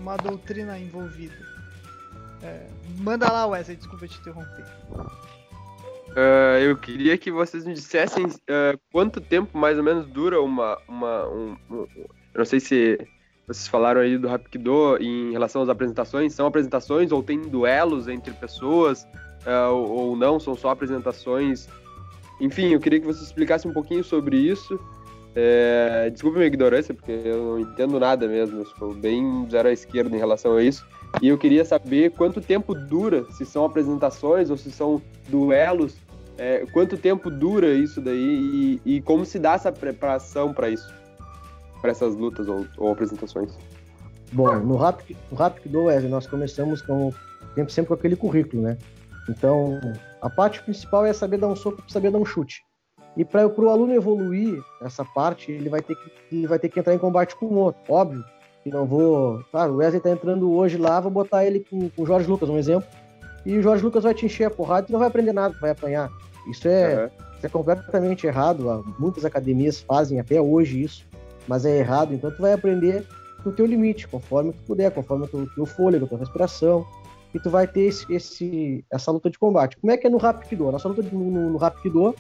Uma doutrina envolvida. É, manda lá, Wesley, desculpa te interromper.
Uh, eu queria que vocês me dissessem uh, quanto tempo mais ou menos dura uma. uma um, um, eu não sei se vocês falaram aí do Rapido em relação às apresentações. São apresentações ou tem duelos entre pessoas uh, ou, ou, não? São só apresentações? Enfim, eu queria que vocês explicassem um pouquinho sobre isso. É, desculpe minha ignorância, porque eu não entendo nada mesmo. Sou bem zero à esquerda em relação a isso. E eu queria saber quanto tempo dura, se são apresentações ou se são duelos, é, quanto tempo dura isso daí e, e como se dá essa preparação para isso, para essas lutas ou, ou, apresentações.
Bom, no Rapid, no Rapid do Wesley, nós começamos com sempre, sempre com aquele currículo, né? Então, a parte principal é saber dar um soco, saber dar um chute. E para o aluno evoluir essa parte, ele vai ter que ele vai ter que entrar em combate com o outro, óbvio que não vou. Claro, o Wesley tá entrando hoje lá, vou botar ele com, com o Jorge Lucas, um exemplo. E o Jorge Lucas vai te encher a porrada e não vai aprender nada, vai apanhar. Isso é, uhum. isso é completamente errado. Muitas academias fazem até hoje isso, mas é errado. Então tu vai aprender no teu limite, conforme tu puder, conforme o teu, teu fôlego, a tua respiração. E tu vai ter esse, esse, essa luta de combate. Como é que é no Rapido? A nossa luta no, no, no Rapido,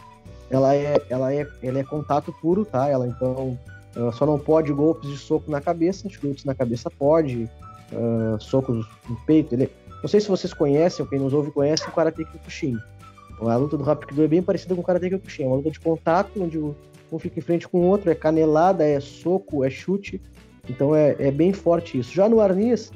ela é, ela, é, ela é contato puro, tá? Ela então Uh, só não pode golpes de soco na cabeça, chutes na cabeça pode, uh, socos no peito. Ele... Não sei se vocês conhecem, ou quem nos ouve conhece o Karate Kyokushin. A luta do Rapido é bem parecida com o Karate Kyokushin. É uma luta de contato, onde um fica em frente com o outro, é canelada, é soco, é chute. Então é, é bem forte isso. Já no arnis,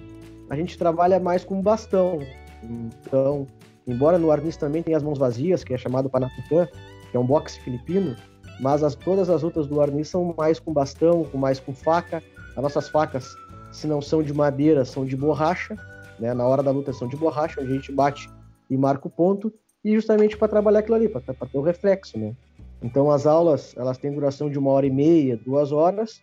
a gente trabalha mais com bastão. Então, embora no arnis também tenha as mãos vazias, que é chamado Panaputan, que é um boxe filipino, mas as, todas as lutas do Arnis são mais com bastão, com mais com faca. As nossas facas, se não são de madeira, são de borracha. Né? Na hora da luta são de borracha, onde a gente bate e marca o ponto. E justamente para trabalhar aquilo ali, para ter o reflexo. Né? Então as aulas elas têm duração de uma hora e meia, duas horas.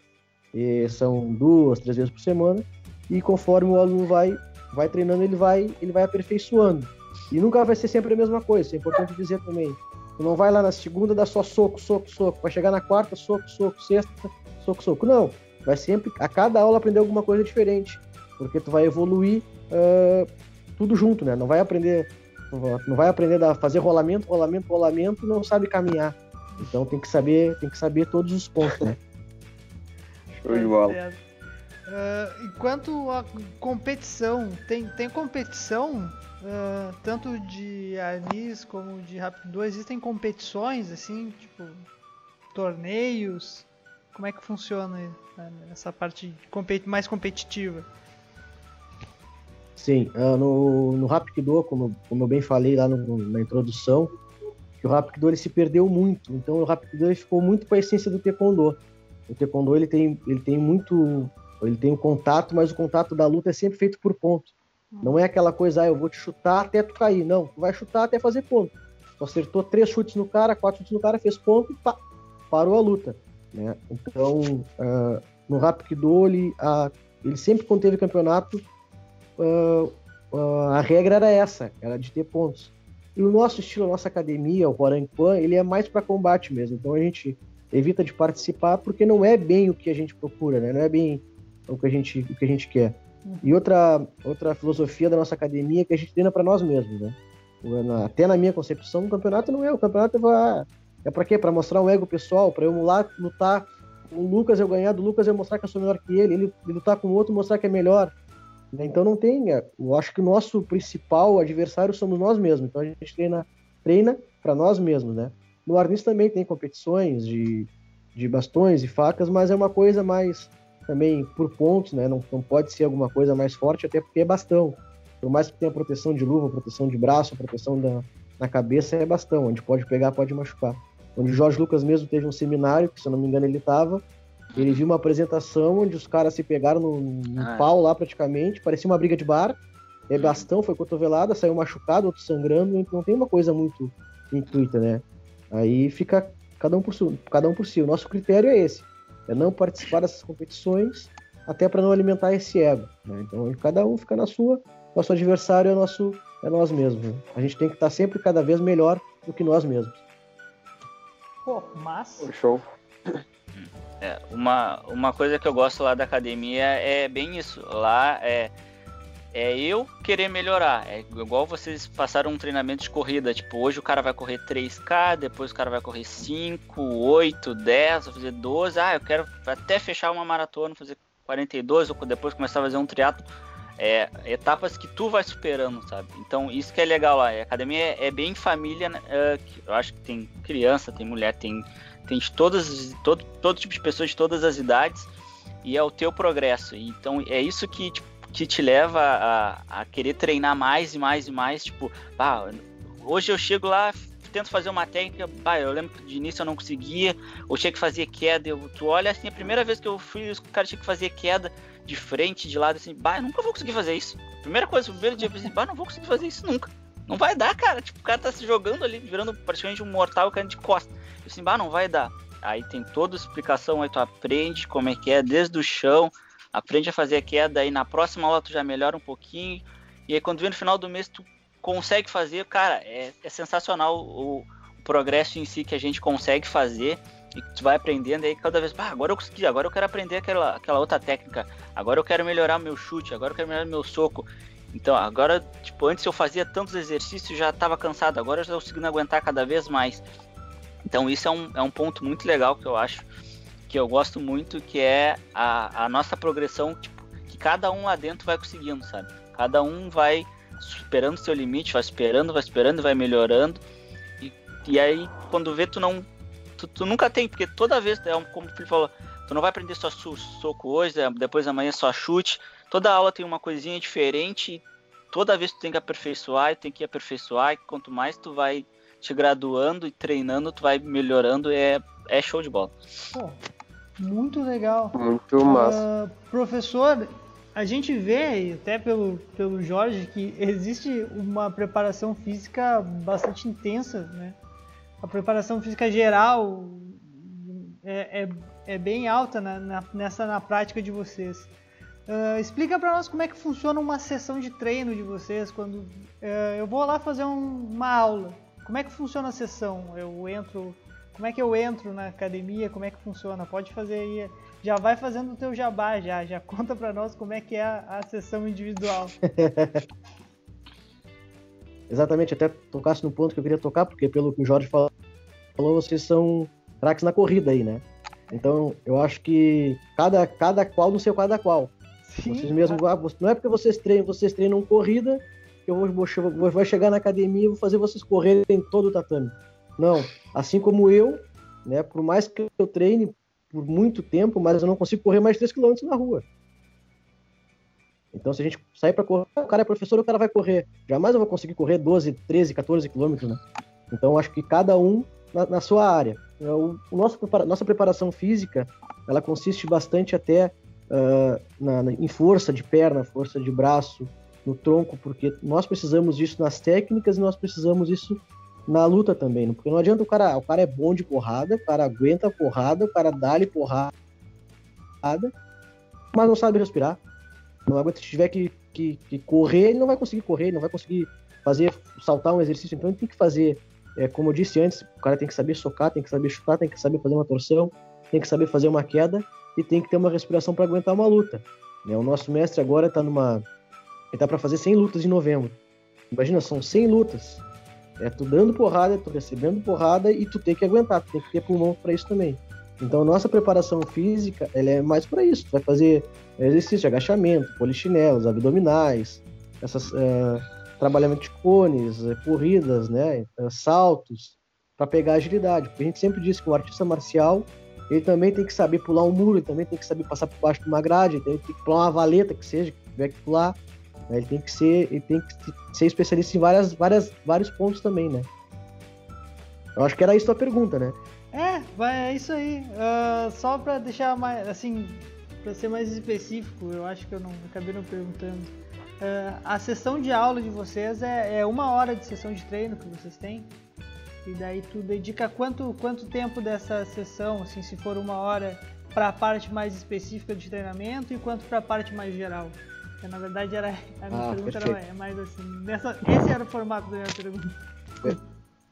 são duas, três vezes por semana. E conforme o aluno vai, vai treinando, ele vai, ele vai aperfeiçoando. E nunca vai ser sempre a mesma coisa, é importante dizer também. Tu não vai lá na segunda dar só soco, soco, soco. Vai chegar na quarta, soco, soco, sexta, soco, soco. Não. Vai sempre, a cada aula, aprender alguma coisa diferente. Porque tu vai evoluir uh, tudo junto, né? Não vai aprender. Não vai aprender a fazer rolamento, rolamento, rolamento, não sabe caminhar. Então tem que saber, tem que saber todos os pontos, né?
Show de bola.
Uh, enquanto a competição, tem, tem competição ah, tanto de Anis como de Rapido, existem competições, assim, tipo, torneios? Como é que funciona né, essa parte mais competitiva?
Sim, uh, no, no Rapido, como, como eu bem falei lá no, na introdução, que o Rapido ele se perdeu muito. Então o Rapido ele ficou muito com a essência do Taekwondo. O Taekwondo ele tem, ele tem muito, ele tem um contato, mas o contato da luta é sempre feito por ponto. Não é aquela coisa, ah, eu vou te chutar até tu cair. Não, tu vai chutar até fazer ponto. Tu acertou três chutes no cara, quatro chutes no cara, fez ponto e pá, parou a luta. Né? Então, uh, no Rapido, ele, uh, ele sempre quando teve campeonato, uh, a regra era essa, era de ter pontos. E o nosso estilo, a nossa academia, o Rorankwan, ele é mais para combate mesmo. Então a gente evita de participar porque não é bem o que a gente procura, né? Não é bem o que a gente, o que a gente quer. E outra, outra filosofia da nossa academia é que a gente treina para nós mesmos, né? Até na minha concepção, o campeonato não é. O campeonato é, é para quê? Para mostrar um ego pessoal, para eu lá lutar com o Lucas, eu ganhar do Lucas, eu mostrar que eu sou melhor que ele, ele, lutar com o outro, mostrar que é melhor. Então não tem. É, eu acho que o nosso principal adversário somos nós mesmos. Então a gente treina, treina para nós mesmos, né? No Arnis também tem competições de, de bastões e facas, mas é uma coisa mais também por pontos, né? Não, não pode ser alguma coisa mais forte, até porque é bastão. Por mais que tenha proteção de luva, proteção de braço, proteção da, na cabeça, é bastão. Onde pode pegar, pode machucar. Onde o Jorge Lucas mesmo teve um seminário, que se eu não me engano ele estava, ele viu uma apresentação onde os caras se pegaram no, no ah, pau lá praticamente, parecia uma briga de bar. É uhum. bastão, foi cotovelada, saiu machucado, outro sangrando, não tem uma coisa muito intuita, né? Aí fica cada um por si, cada um por si. O nosso critério é esse é não participar dessas competições, até para não alimentar esse ego. Né? Então, cada um fica na sua, nosso adversário é, nosso, é nós mesmos. Né? A gente tem que estar sempre cada vez melhor do que nós mesmos.
Pô, mas.
Show.
É, uma, uma coisa que eu gosto lá da academia é bem isso. Lá é é eu querer melhorar. É igual vocês passaram um treinamento de corrida. Tipo, hoje o cara vai correr 3K, depois o cara vai correr 5, 8, 10, vai fazer 12. Ah, eu quero até fechar uma maratona, fazer 42, ou depois começar a fazer um triatlo. É, etapas que tu vai superando, sabe? Então, isso que é legal lá. A academia é, é bem família. Né? É, eu acho que tem criança, tem mulher, tem, tem de todas, todo, todo tipo de pessoas de todas as idades. E é o teu progresso. Então, é isso que, tipo, que te leva a, a querer treinar mais e mais e mais. Tipo, ah, hoje eu chego lá, tento fazer uma técnica, bah, eu lembro que de início eu não conseguia, ou tinha que fazer queda. Eu, tu olha assim, a primeira vez que eu fui, o cara tinha que fazer queda de frente, de lado, assim, bah, eu nunca vou conseguir fazer isso. Primeira coisa, o primeiro dia eu pensei, bah, não vou conseguir fazer isso nunca. Não vai dar, cara. Tipo, o cara tá se jogando ali, virando praticamente um mortal caindo de costa. Eu assim, bah, não vai dar. Aí tem toda a explicação, aí tu aprende como é que é, desde o chão, aprende a fazer a queda, aí na próxima aula tu já melhora um pouquinho, e aí quando vem no final do mês tu consegue fazer, cara, é, é sensacional o, o, progresso em si que a gente consegue fazer, e tu vai aprendendo. Aí cada vez, ah, agora eu consegui, agora eu quero aprender aquela, aquela outra técnica, agora eu quero melhorar meu chute, agora eu quero melhorar meu soco, então, agora, tipo, antes eu fazia tantos exercícios já estava cansado, agora eu estou conseguindo aguentar cada vez mais. Então, isso é um, é um ponto muito legal que eu acho que eu gosto muito, que é a, a nossa progressão, tipo, que cada um lá dentro vai conseguindo, sabe? Cada um vai superando seu limite, vai superando, vai superando, vai melhorando. E, e aí, quando vê, tu não. Tu, tu nunca tem, porque toda vez, é como o Felipe falou, tu não vai aprender só soco hoje, é, depois amanhã só chute. Toda aula tem uma coisinha diferente. toda vez tu tem que aperfeiçoar e tem que aperfeiçoar. E quanto mais tu vai te graduando e treinando, tu vai melhorando. É, é show de bola.
Muito legal.
Muito massa.
Uh, professor, a gente vê, até pelo, pelo Jorge, que existe uma preparação física bastante intensa, né? A preparação física geral é, é, é bem alta na, na, nessa na prática de vocês. Uh, explica para nós como é que funciona uma sessão de treino de vocês quando uh, eu vou lá fazer um, uma aula. Como é que funciona a sessão? Eu entro como é que eu entro na academia? Como é que funciona? Pode fazer aí. Já vai fazendo o teu jabá, já. Já conta para nós como é que é a, a sessão individual.
Exatamente, até tocasse no ponto que eu queria tocar, porque pelo que o Jorge falou, vocês são craques na corrida aí, né? Então, eu acho que cada, cada qual no seu cada qual. Sim, vocês mesmos, ah, não é porque vocês treinam, vocês treinam corrida que eu vou, vou, vou chegar na academia e vou fazer vocês correrem todo o tatame. Não, assim como eu, né, por mais que eu treine por muito tempo, mas eu não consigo correr mais 3 km na rua. Então, se a gente sair para correr, o cara é professor, o cara vai correr. Jamais eu vou conseguir correr 12, 13, 14 quilômetros, né? Então, acho que cada um na, na sua área. É, o, o nosso, nossa preparação física, ela consiste bastante até uh, na, na, em força de perna, força de braço, no tronco, porque nós precisamos disso nas técnicas e nós precisamos disso na luta também. Né? Porque não adianta o cara, o cara é bom de porrada, o cara aguenta porrada, o cara dá-lhe porrada, mas não sabe respirar. Não aguenta, se tiver que, que, que, correr, ele não vai conseguir correr, não vai conseguir fazer, saltar um exercício. Então ele tem que fazer, é, como eu disse antes, o cara tem que saber socar, tem que saber chutar, tem que saber fazer uma torção, tem que saber fazer uma queda e tem que ter uma respiração para aguentar uma luta. Né? O nosso mestre agora está numa. Ele tá para fazer 100 lutas em novembro. Imagina, são 100 lutas. É tu dando porrada, tu recebendo porrada e tu tem que aguentar, tu tem que ter pulmão para isso também. Então, nossa preparação física, ela é mais para isso. Tu vai fazer exercício agachamento, polichinelos, abdominais, essas, é, trabalhamento de cones, é, corridas, né, é, saltos, para pegar agilidade. Porque a gente sempre diz que o artista marcial, ele também tem que saber pular um muro, ele também tem que saber passar por baixo de uma grade, ele tem que pular uma valeta que seja, que tiver que pular. Né, ele tem que ser, ele tem que ser especialista em várias, várias, vários pontos também, né? Eu acho que era isso a pergunta, né?
É, vai, é isso aí. Uh, só para deixar mais, assim, para ser mais específico, eu acho que eu não acabei não perguntando. Uh, a sessão de aula de vocês é, é, uma hora de sessão de treino que vocês têm? E daí tu dedica quanto, quanto tempo dessa sessão, assim, se for uma hora para a parte mais específica de treinamento e quanto para a parte mais geral? Porque, na verdade era a minha ah, pergunta perfeito. era é mais assim, nessa, esse era o formato da minha pergunta.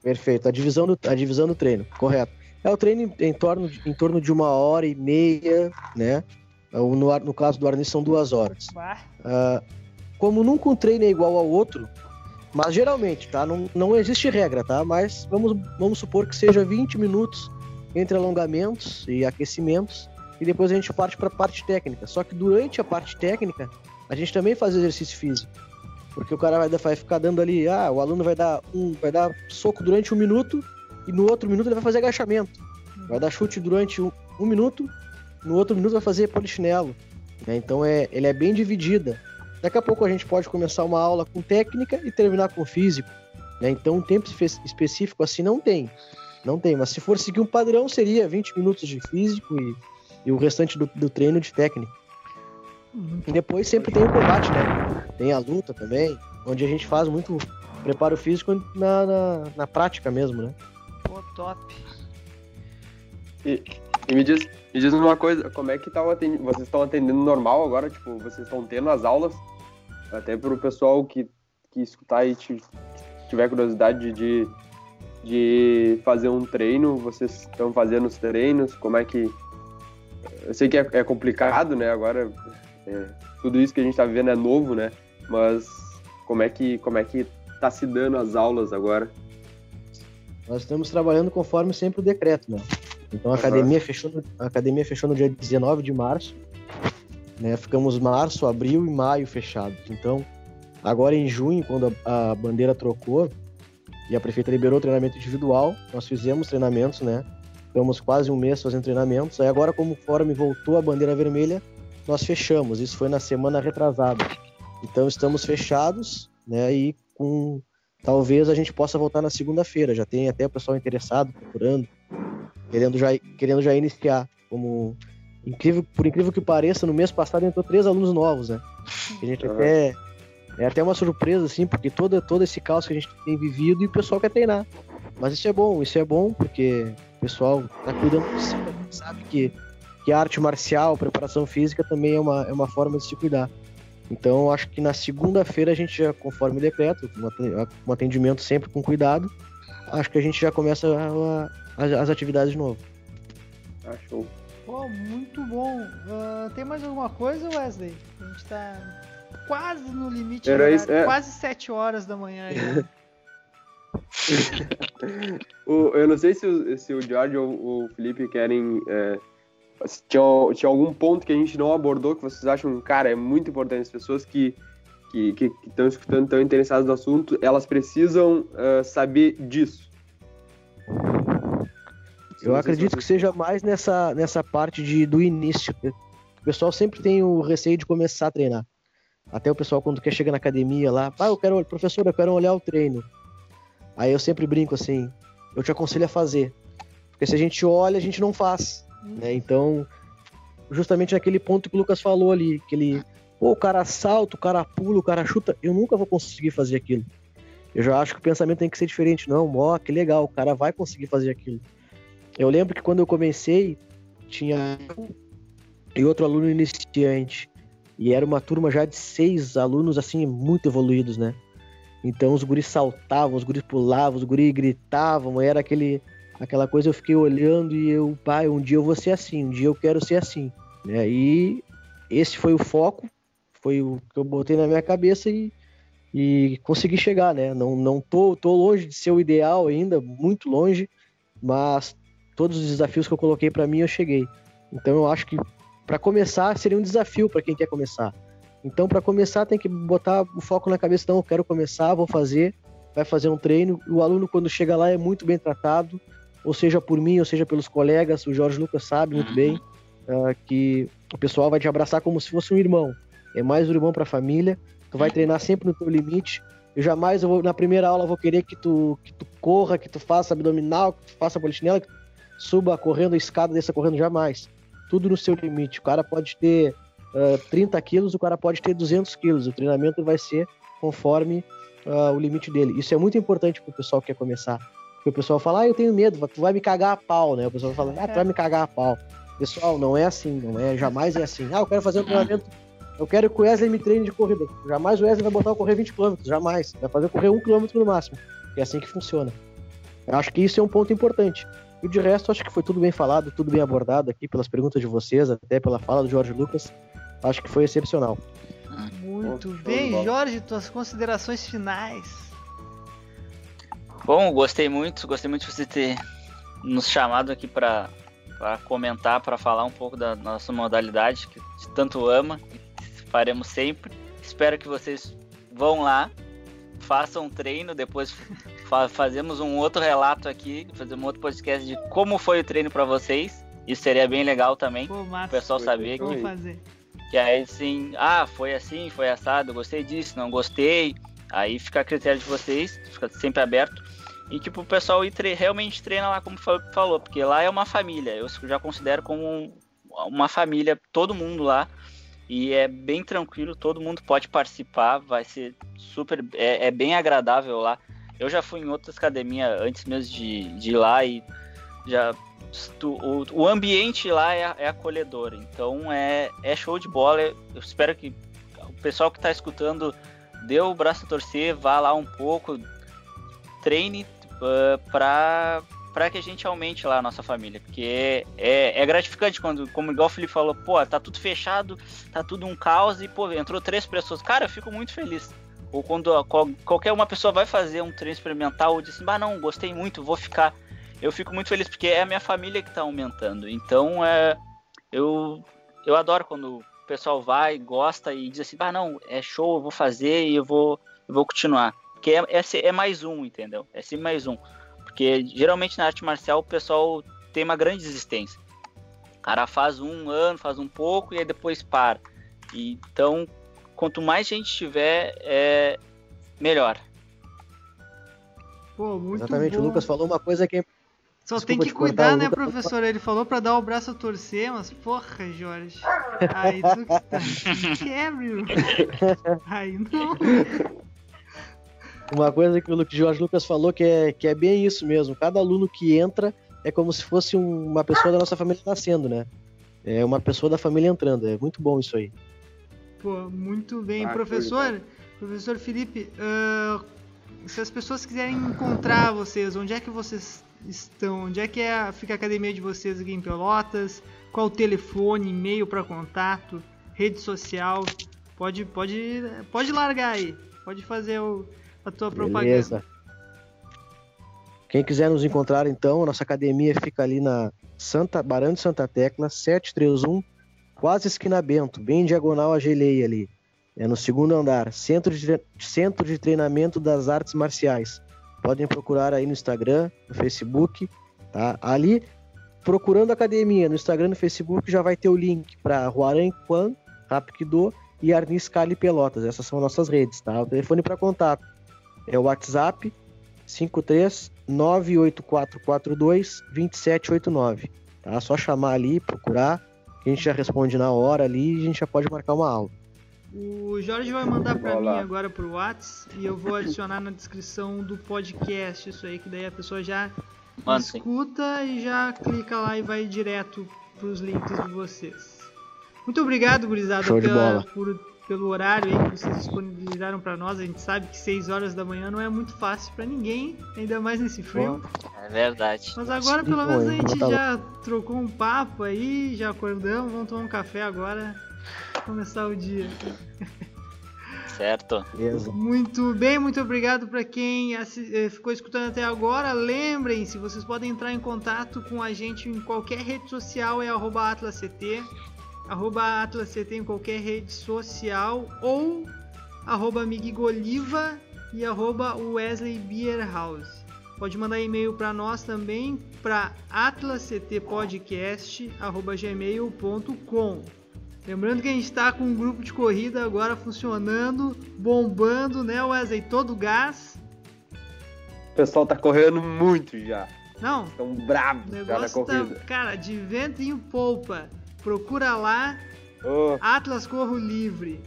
Perfeito, a divisão do, a divisão do treino, correto. É o treino em torno, de, em torno de uma hora e meia, né? No, no caso do Arnis são duas horas. Uh, como nunca um treino é igual ao outro, mas geralmente, tá? Não, não existe regra, tá? Mas vamos, vamos supor que seja 20 minutos entre alongamentos e aquecimentos e depois a gente parte para a parte técnica. Só que durante a parte técnica, a gente também faz exercício físico. Porque o cara vai, vai ficar dando ali, ah, o aluno vai dar um, vai dar soco durante um minuto e no outro minuto ele vai fazer agachamento. Vai dar chute durante um, um minuto, no outro minuto vai fazer polichinelo. Né? Então é, ele é bem dividida. Daqui a pouco a gente pode começar uma aula com técnica e terminar com físico. Né? Então um tempo específico assim não tem. Não tem, mas se for seguir um padrão, seria 20 minutos de físico e, e o restante do, do treino de técnica. E depois sempre tem o combate, né? Tem a luta também, onde a gente faz muito preparo físico na, na, na prática mesmo, né?
Pô, top.
E, e, me, diz, me diz uma coisa, como é que tá atendendo, vocês estão atendendo normal agora? Tipo, vocês estão tendo as aulas? Até para o pessoal que, que escutar e tiver curiosidade de, de fazer um treino, vocês estão fazendo os treinos? Como é que. Eu sei que é, é complicado, né? Agora, é, tudo isso que a gente está vivendo é novo, né? Mas como é que como é que tá se dando as aulas agora?
Nós estamos trabalhando conforme sempre o decreto, né? Então a academia fechou, a academia fechou no dia 19 de março, né? Ficamos março, abril e maio fechados. Então, agora em junho, quando a, a bandeira trocou e a prefeita liberou o treinamento individual, nós fizemos treinamentos, né? Ficamos quase um mês fazendo treinamentos. Aí agora, como conforme voltou a bandeira vermelha, nós fechamos. Isso foi na semana retrasada. Então estamos fechados, né? E com talvez a gente possa voltar na segunda-feira. Já tem até o pessoal interessado, procurando, querendo já, querendo já iniciar. Como incrível, por incrível que pareça, no mês passado entrou três alunos novos, né? A gente uhum. até é até uma surpresa assim, porque todo todo esse caos que a gente tem vivido e o pessoal quer treinar. Mas isso é bom, isso é bom porque o pessoal tá cuidando de si, sabe que que a arte marcial, preparação física também é uma, é uma forma de se cuidar. Então, acho que na segunda-feira a gente já, conforme o decreto, um atendimento sempre com cuidado, acho que a gente já começa a, a, as atividades de novo.
Ah, show.
Pô, muito bom. Uh, tem mais alguma coisa, Wesley? A gente tá quase no limite,
Era isso, é.
quase 7 horas da manhã. Aí.
o, eu não sei se o, se o George ou o Felipe querem é, tinha, tinha algum ponto que a gente não abordou que vocês acham, cara, é muito importante as pessoas que que estão escutando, estão interessadas no assunto, elas precisam uh, saber disso?
Eu acredito que seja mais nessa, nessa parte de, do início. O pessoal sempre tem o receio de começar a treinar. Até o pessoal, quando quer chegar na academia lá, ah, eu quero, professor, eu quero olhar o treino. Aí eu sempre brinco assim, eu te aconselho a fazer. Porque se a gente olha, a gente não faz. Né? Então, justamente naquele ponto que o Lucas falou ali, que ele, pô, o cara salta, o cara pula, o cara chuta, eu nunca vou conseguir fazer aquilo. Eu já acho que o pensamento tem que ser diferente. Não, ó, que legal, o cara vai conseguir fazer aquilo. Eu lembro que quando eu comecei, tinha e outro aluno iniciante. E era uma turma já de seis alunos, assim, muito evoluídos, né? Então os guris saltavam, os guris pulavam, os guris gritavam, era aquele, aquela coisa, eu fiquei olhando e eu, pai, um dia eu vou ser assim, um dia eu quero ser assim. Né? E esse foi o foco, foi o que eu botei na minha cabeça e, e consegui chegar, né? Não, não tô, tô longe de ser o ideal ainda, muito longe, mas todos os desafios que eu coloquei para mim eu cheguei. Então eu acho que para começar seria um desafio para quem quer começar. Então para começar tem que botar o foco na cabeça, não, eu quero começar, vou fazer, vai fazer um treino. O aluno quando chega lá é muito bem tratado, ou seja por mim, ou seja pelos colegas. O Jorge Lucas sabe muito bem uh, que o pessoal vai te abraçar como se fosse um irmão. É mais um irmão para a família. Tu vai treinar sempre no teu limite. Eu jamais, eu vou, na primeira aula, vou querer que tu, que tu corra, que tu faça abdominal, que tu faça polichinela, que suba correndo a escada, desça correndo, jamais. Tudo no seu limite. O cara pode ter uh, 30 quilos, o cara pode ter 200 quilos. O treinamento vai ser conforme uh, o limite dele. Isso é muito importante para o pessoal que quer começar. Porque o pessoal fala, ah, eu tenho medo, tu vai me cagar a pau, né? O pessoal fala, ah, tu vai me cagar a pau. Pessoal, não é assim, não é, jamais é assim. Ah, eu quero fazer um treinamento, eu quero que o Wesley me treine de corrida. Jamais o Wesley vai botar eu correr 20 km, jamais. Vai fazer eu correr 1 km no máximo. É assim que funciona. Eu acho que isso é um ponto importante. E de resto, acho que foi tudo bem falado, tudo bem abordado aqui pelas perguntas de vocês, até pela fala do Jorge Lucas. Acho que foi excepcional.
Muito bem, Jorge, tuas considerações finais.
Bom, gostei muito, gostei muito de você ter nos chamado aqui para comentar, para falar um pouco da nossa modalidade que tanto ama, faremos sempre. Espero que vocês vão lá, façam um treino, depois fa fazemos um outro relato aqui, fazer um outro podcast de como foi o treino para vocês. Isso seria bem legal também, Pô, o pessoal saber que, fazer. que aí assim, ah, foi assim, foi assado, gostei disso, não gostei. Aí fica a critério de vocês, fica sempre aberto. E tipo, o pessoal realmente treina lá, como falou, porque lá é uma família. Eu já considero como uma família, todo mundo lá. E é bem tranquilo, todo mundo pode participar, vai ser super. É, é bem agradável lá. Eu já fui em outras academias antes mesmo de, de ir lá e já tu, o, o ambiente lá é, é acolhedor. Então é, é show de bola. Eu espero que o pessoal que está escutando dê o braço a torcer, vá lá um pouco, treine uh, para para que a gente aumente lá a nossa família, porque é, é, gratificante quando, como igual o Felipe falou, pô, tá tudo fechado, tá tudo um caos e pô, entrou três pessoas. Cara, eu fico muito feliz ou quando qualquer uma pessoa vai fazer um treino experimental ou diz assim, ah não, gostei muito, vou ficar. Eu fico muito feliz porque é a minha família que está aumentando. Então é, eu, eu adoro quando o pessoal vai, gosta e diz assim, ah não, é show, eu vou fazer e eu vou, eu vou continuar. Porque é, é, é mais um, entendeu? É sempre mais um. Porque geralmente na arte marcial o pessoal tem uma grande desistência. O cara faz um ano, faz um pouco e aí depois para. Então, quanto mais gente tiver, é melhor.
Pô, muito
Exatamente,
bom.
o Lucas falou uma coisa que é
só Desculpa tem que cuidar, né, professor? Ele falou pra dar o braço a torcer, mas porra, Jorge. Aí tu que tá. Quebre, Aí não.
Uma coisa que o Jorge Lucas falou que é, que é bem isso mesmo. Cada aluno que entra é como se fosse uma pessoa da nossa família nascendo, né? É uma pessoa da família entrando. É muito bom isso aí.
Pô, muito bem. Ah, professor, professor Felipe, uh, se as pessoas quiserem encontrar vocês, onde é que vocês estão? Onde é que é, fica a academia de vocês aqui em Pelotas? Qual o telefone, e-mail para contato, rede social? Pode, pode, pode largar aí. Pode fazer o, a tua propaganda. Beleza.
Quem quiser nos encontrar, então, nossa academia fica ali na Santa Barão de Santa Tecla, 731 quase esquina Bento, bem diagonal a Geleia ali. É no segundo andar, Centro de, Centro de Treinamento das Artes Marciais. Podem procurar aí no Instagram, no Facebook, tá? Ali, procurando academia no Instagram e no Facebook, já vai ter o link para Huaran Kwan, Rapkido e Arnis Cali Pelotas. Essas são nossas redes, tá? O telefone para contato é o WhatsApp 53 98442 2789. Tá? Só chamar ali, procurar, que a gente já responde na hora ali e a gente já pode marcar uma aula.
O Jorge vai mandar pra
Olá.
mim agora pro Whats e eu vou adicionar na descrição do podcast isso aí, que daí a pessoa já
Manda sim.
escuta e já clica lá e vai direto pros links de vocês. Muito obrigado, gurizada,
Show de
pela-
bola.
por- pelo horário aí que vocês disponibilizaram pra nós. A gente sabe que 6 horas da manhã não é muito fácil pra ninguém, ainda mais nesse frio.
É verdade.
Mas agora pelo menos a gente já trocou um papo aí, já acordamos, vamos tomar um café agora, começar o dia.
Certo.
Beleza?
Muito bem, muito obrigado para quem eh, ficou escutando até agora. Lembrem-se, vocês podem entrar em contato com a gente em qualquer rede social, é arroba atlasct, arroba atlasct em qualquer rede social, ou arroba miguigoliva e arroba Wesley Beer House. Pode mandar e-mail para nós também para atlasctpodcast.gmail.com Lembrando que a gente está com um grupo de corrida agora funcionando, bombando, né, Wesley? Todo gás.
O pessoal tá correndo muito já.
Não,
Estão
o
bravos já na
negócio tá,
corrida.
cara, de vento em polpa. Procura lá,
Ô,
Atlas Corro Livre.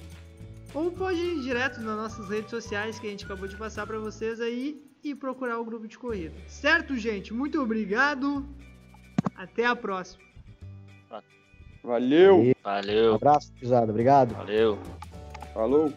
Ou pode ir direto nas nossas redes sociais que a gente acabou de passar para vocês aí e procurar o grupo de corrida. Certo, gente? Muito obrigado. Até a próxima.
valeu,
Um
Valeu.
abraço, pisado. Obrigado.
Valeu.
falou.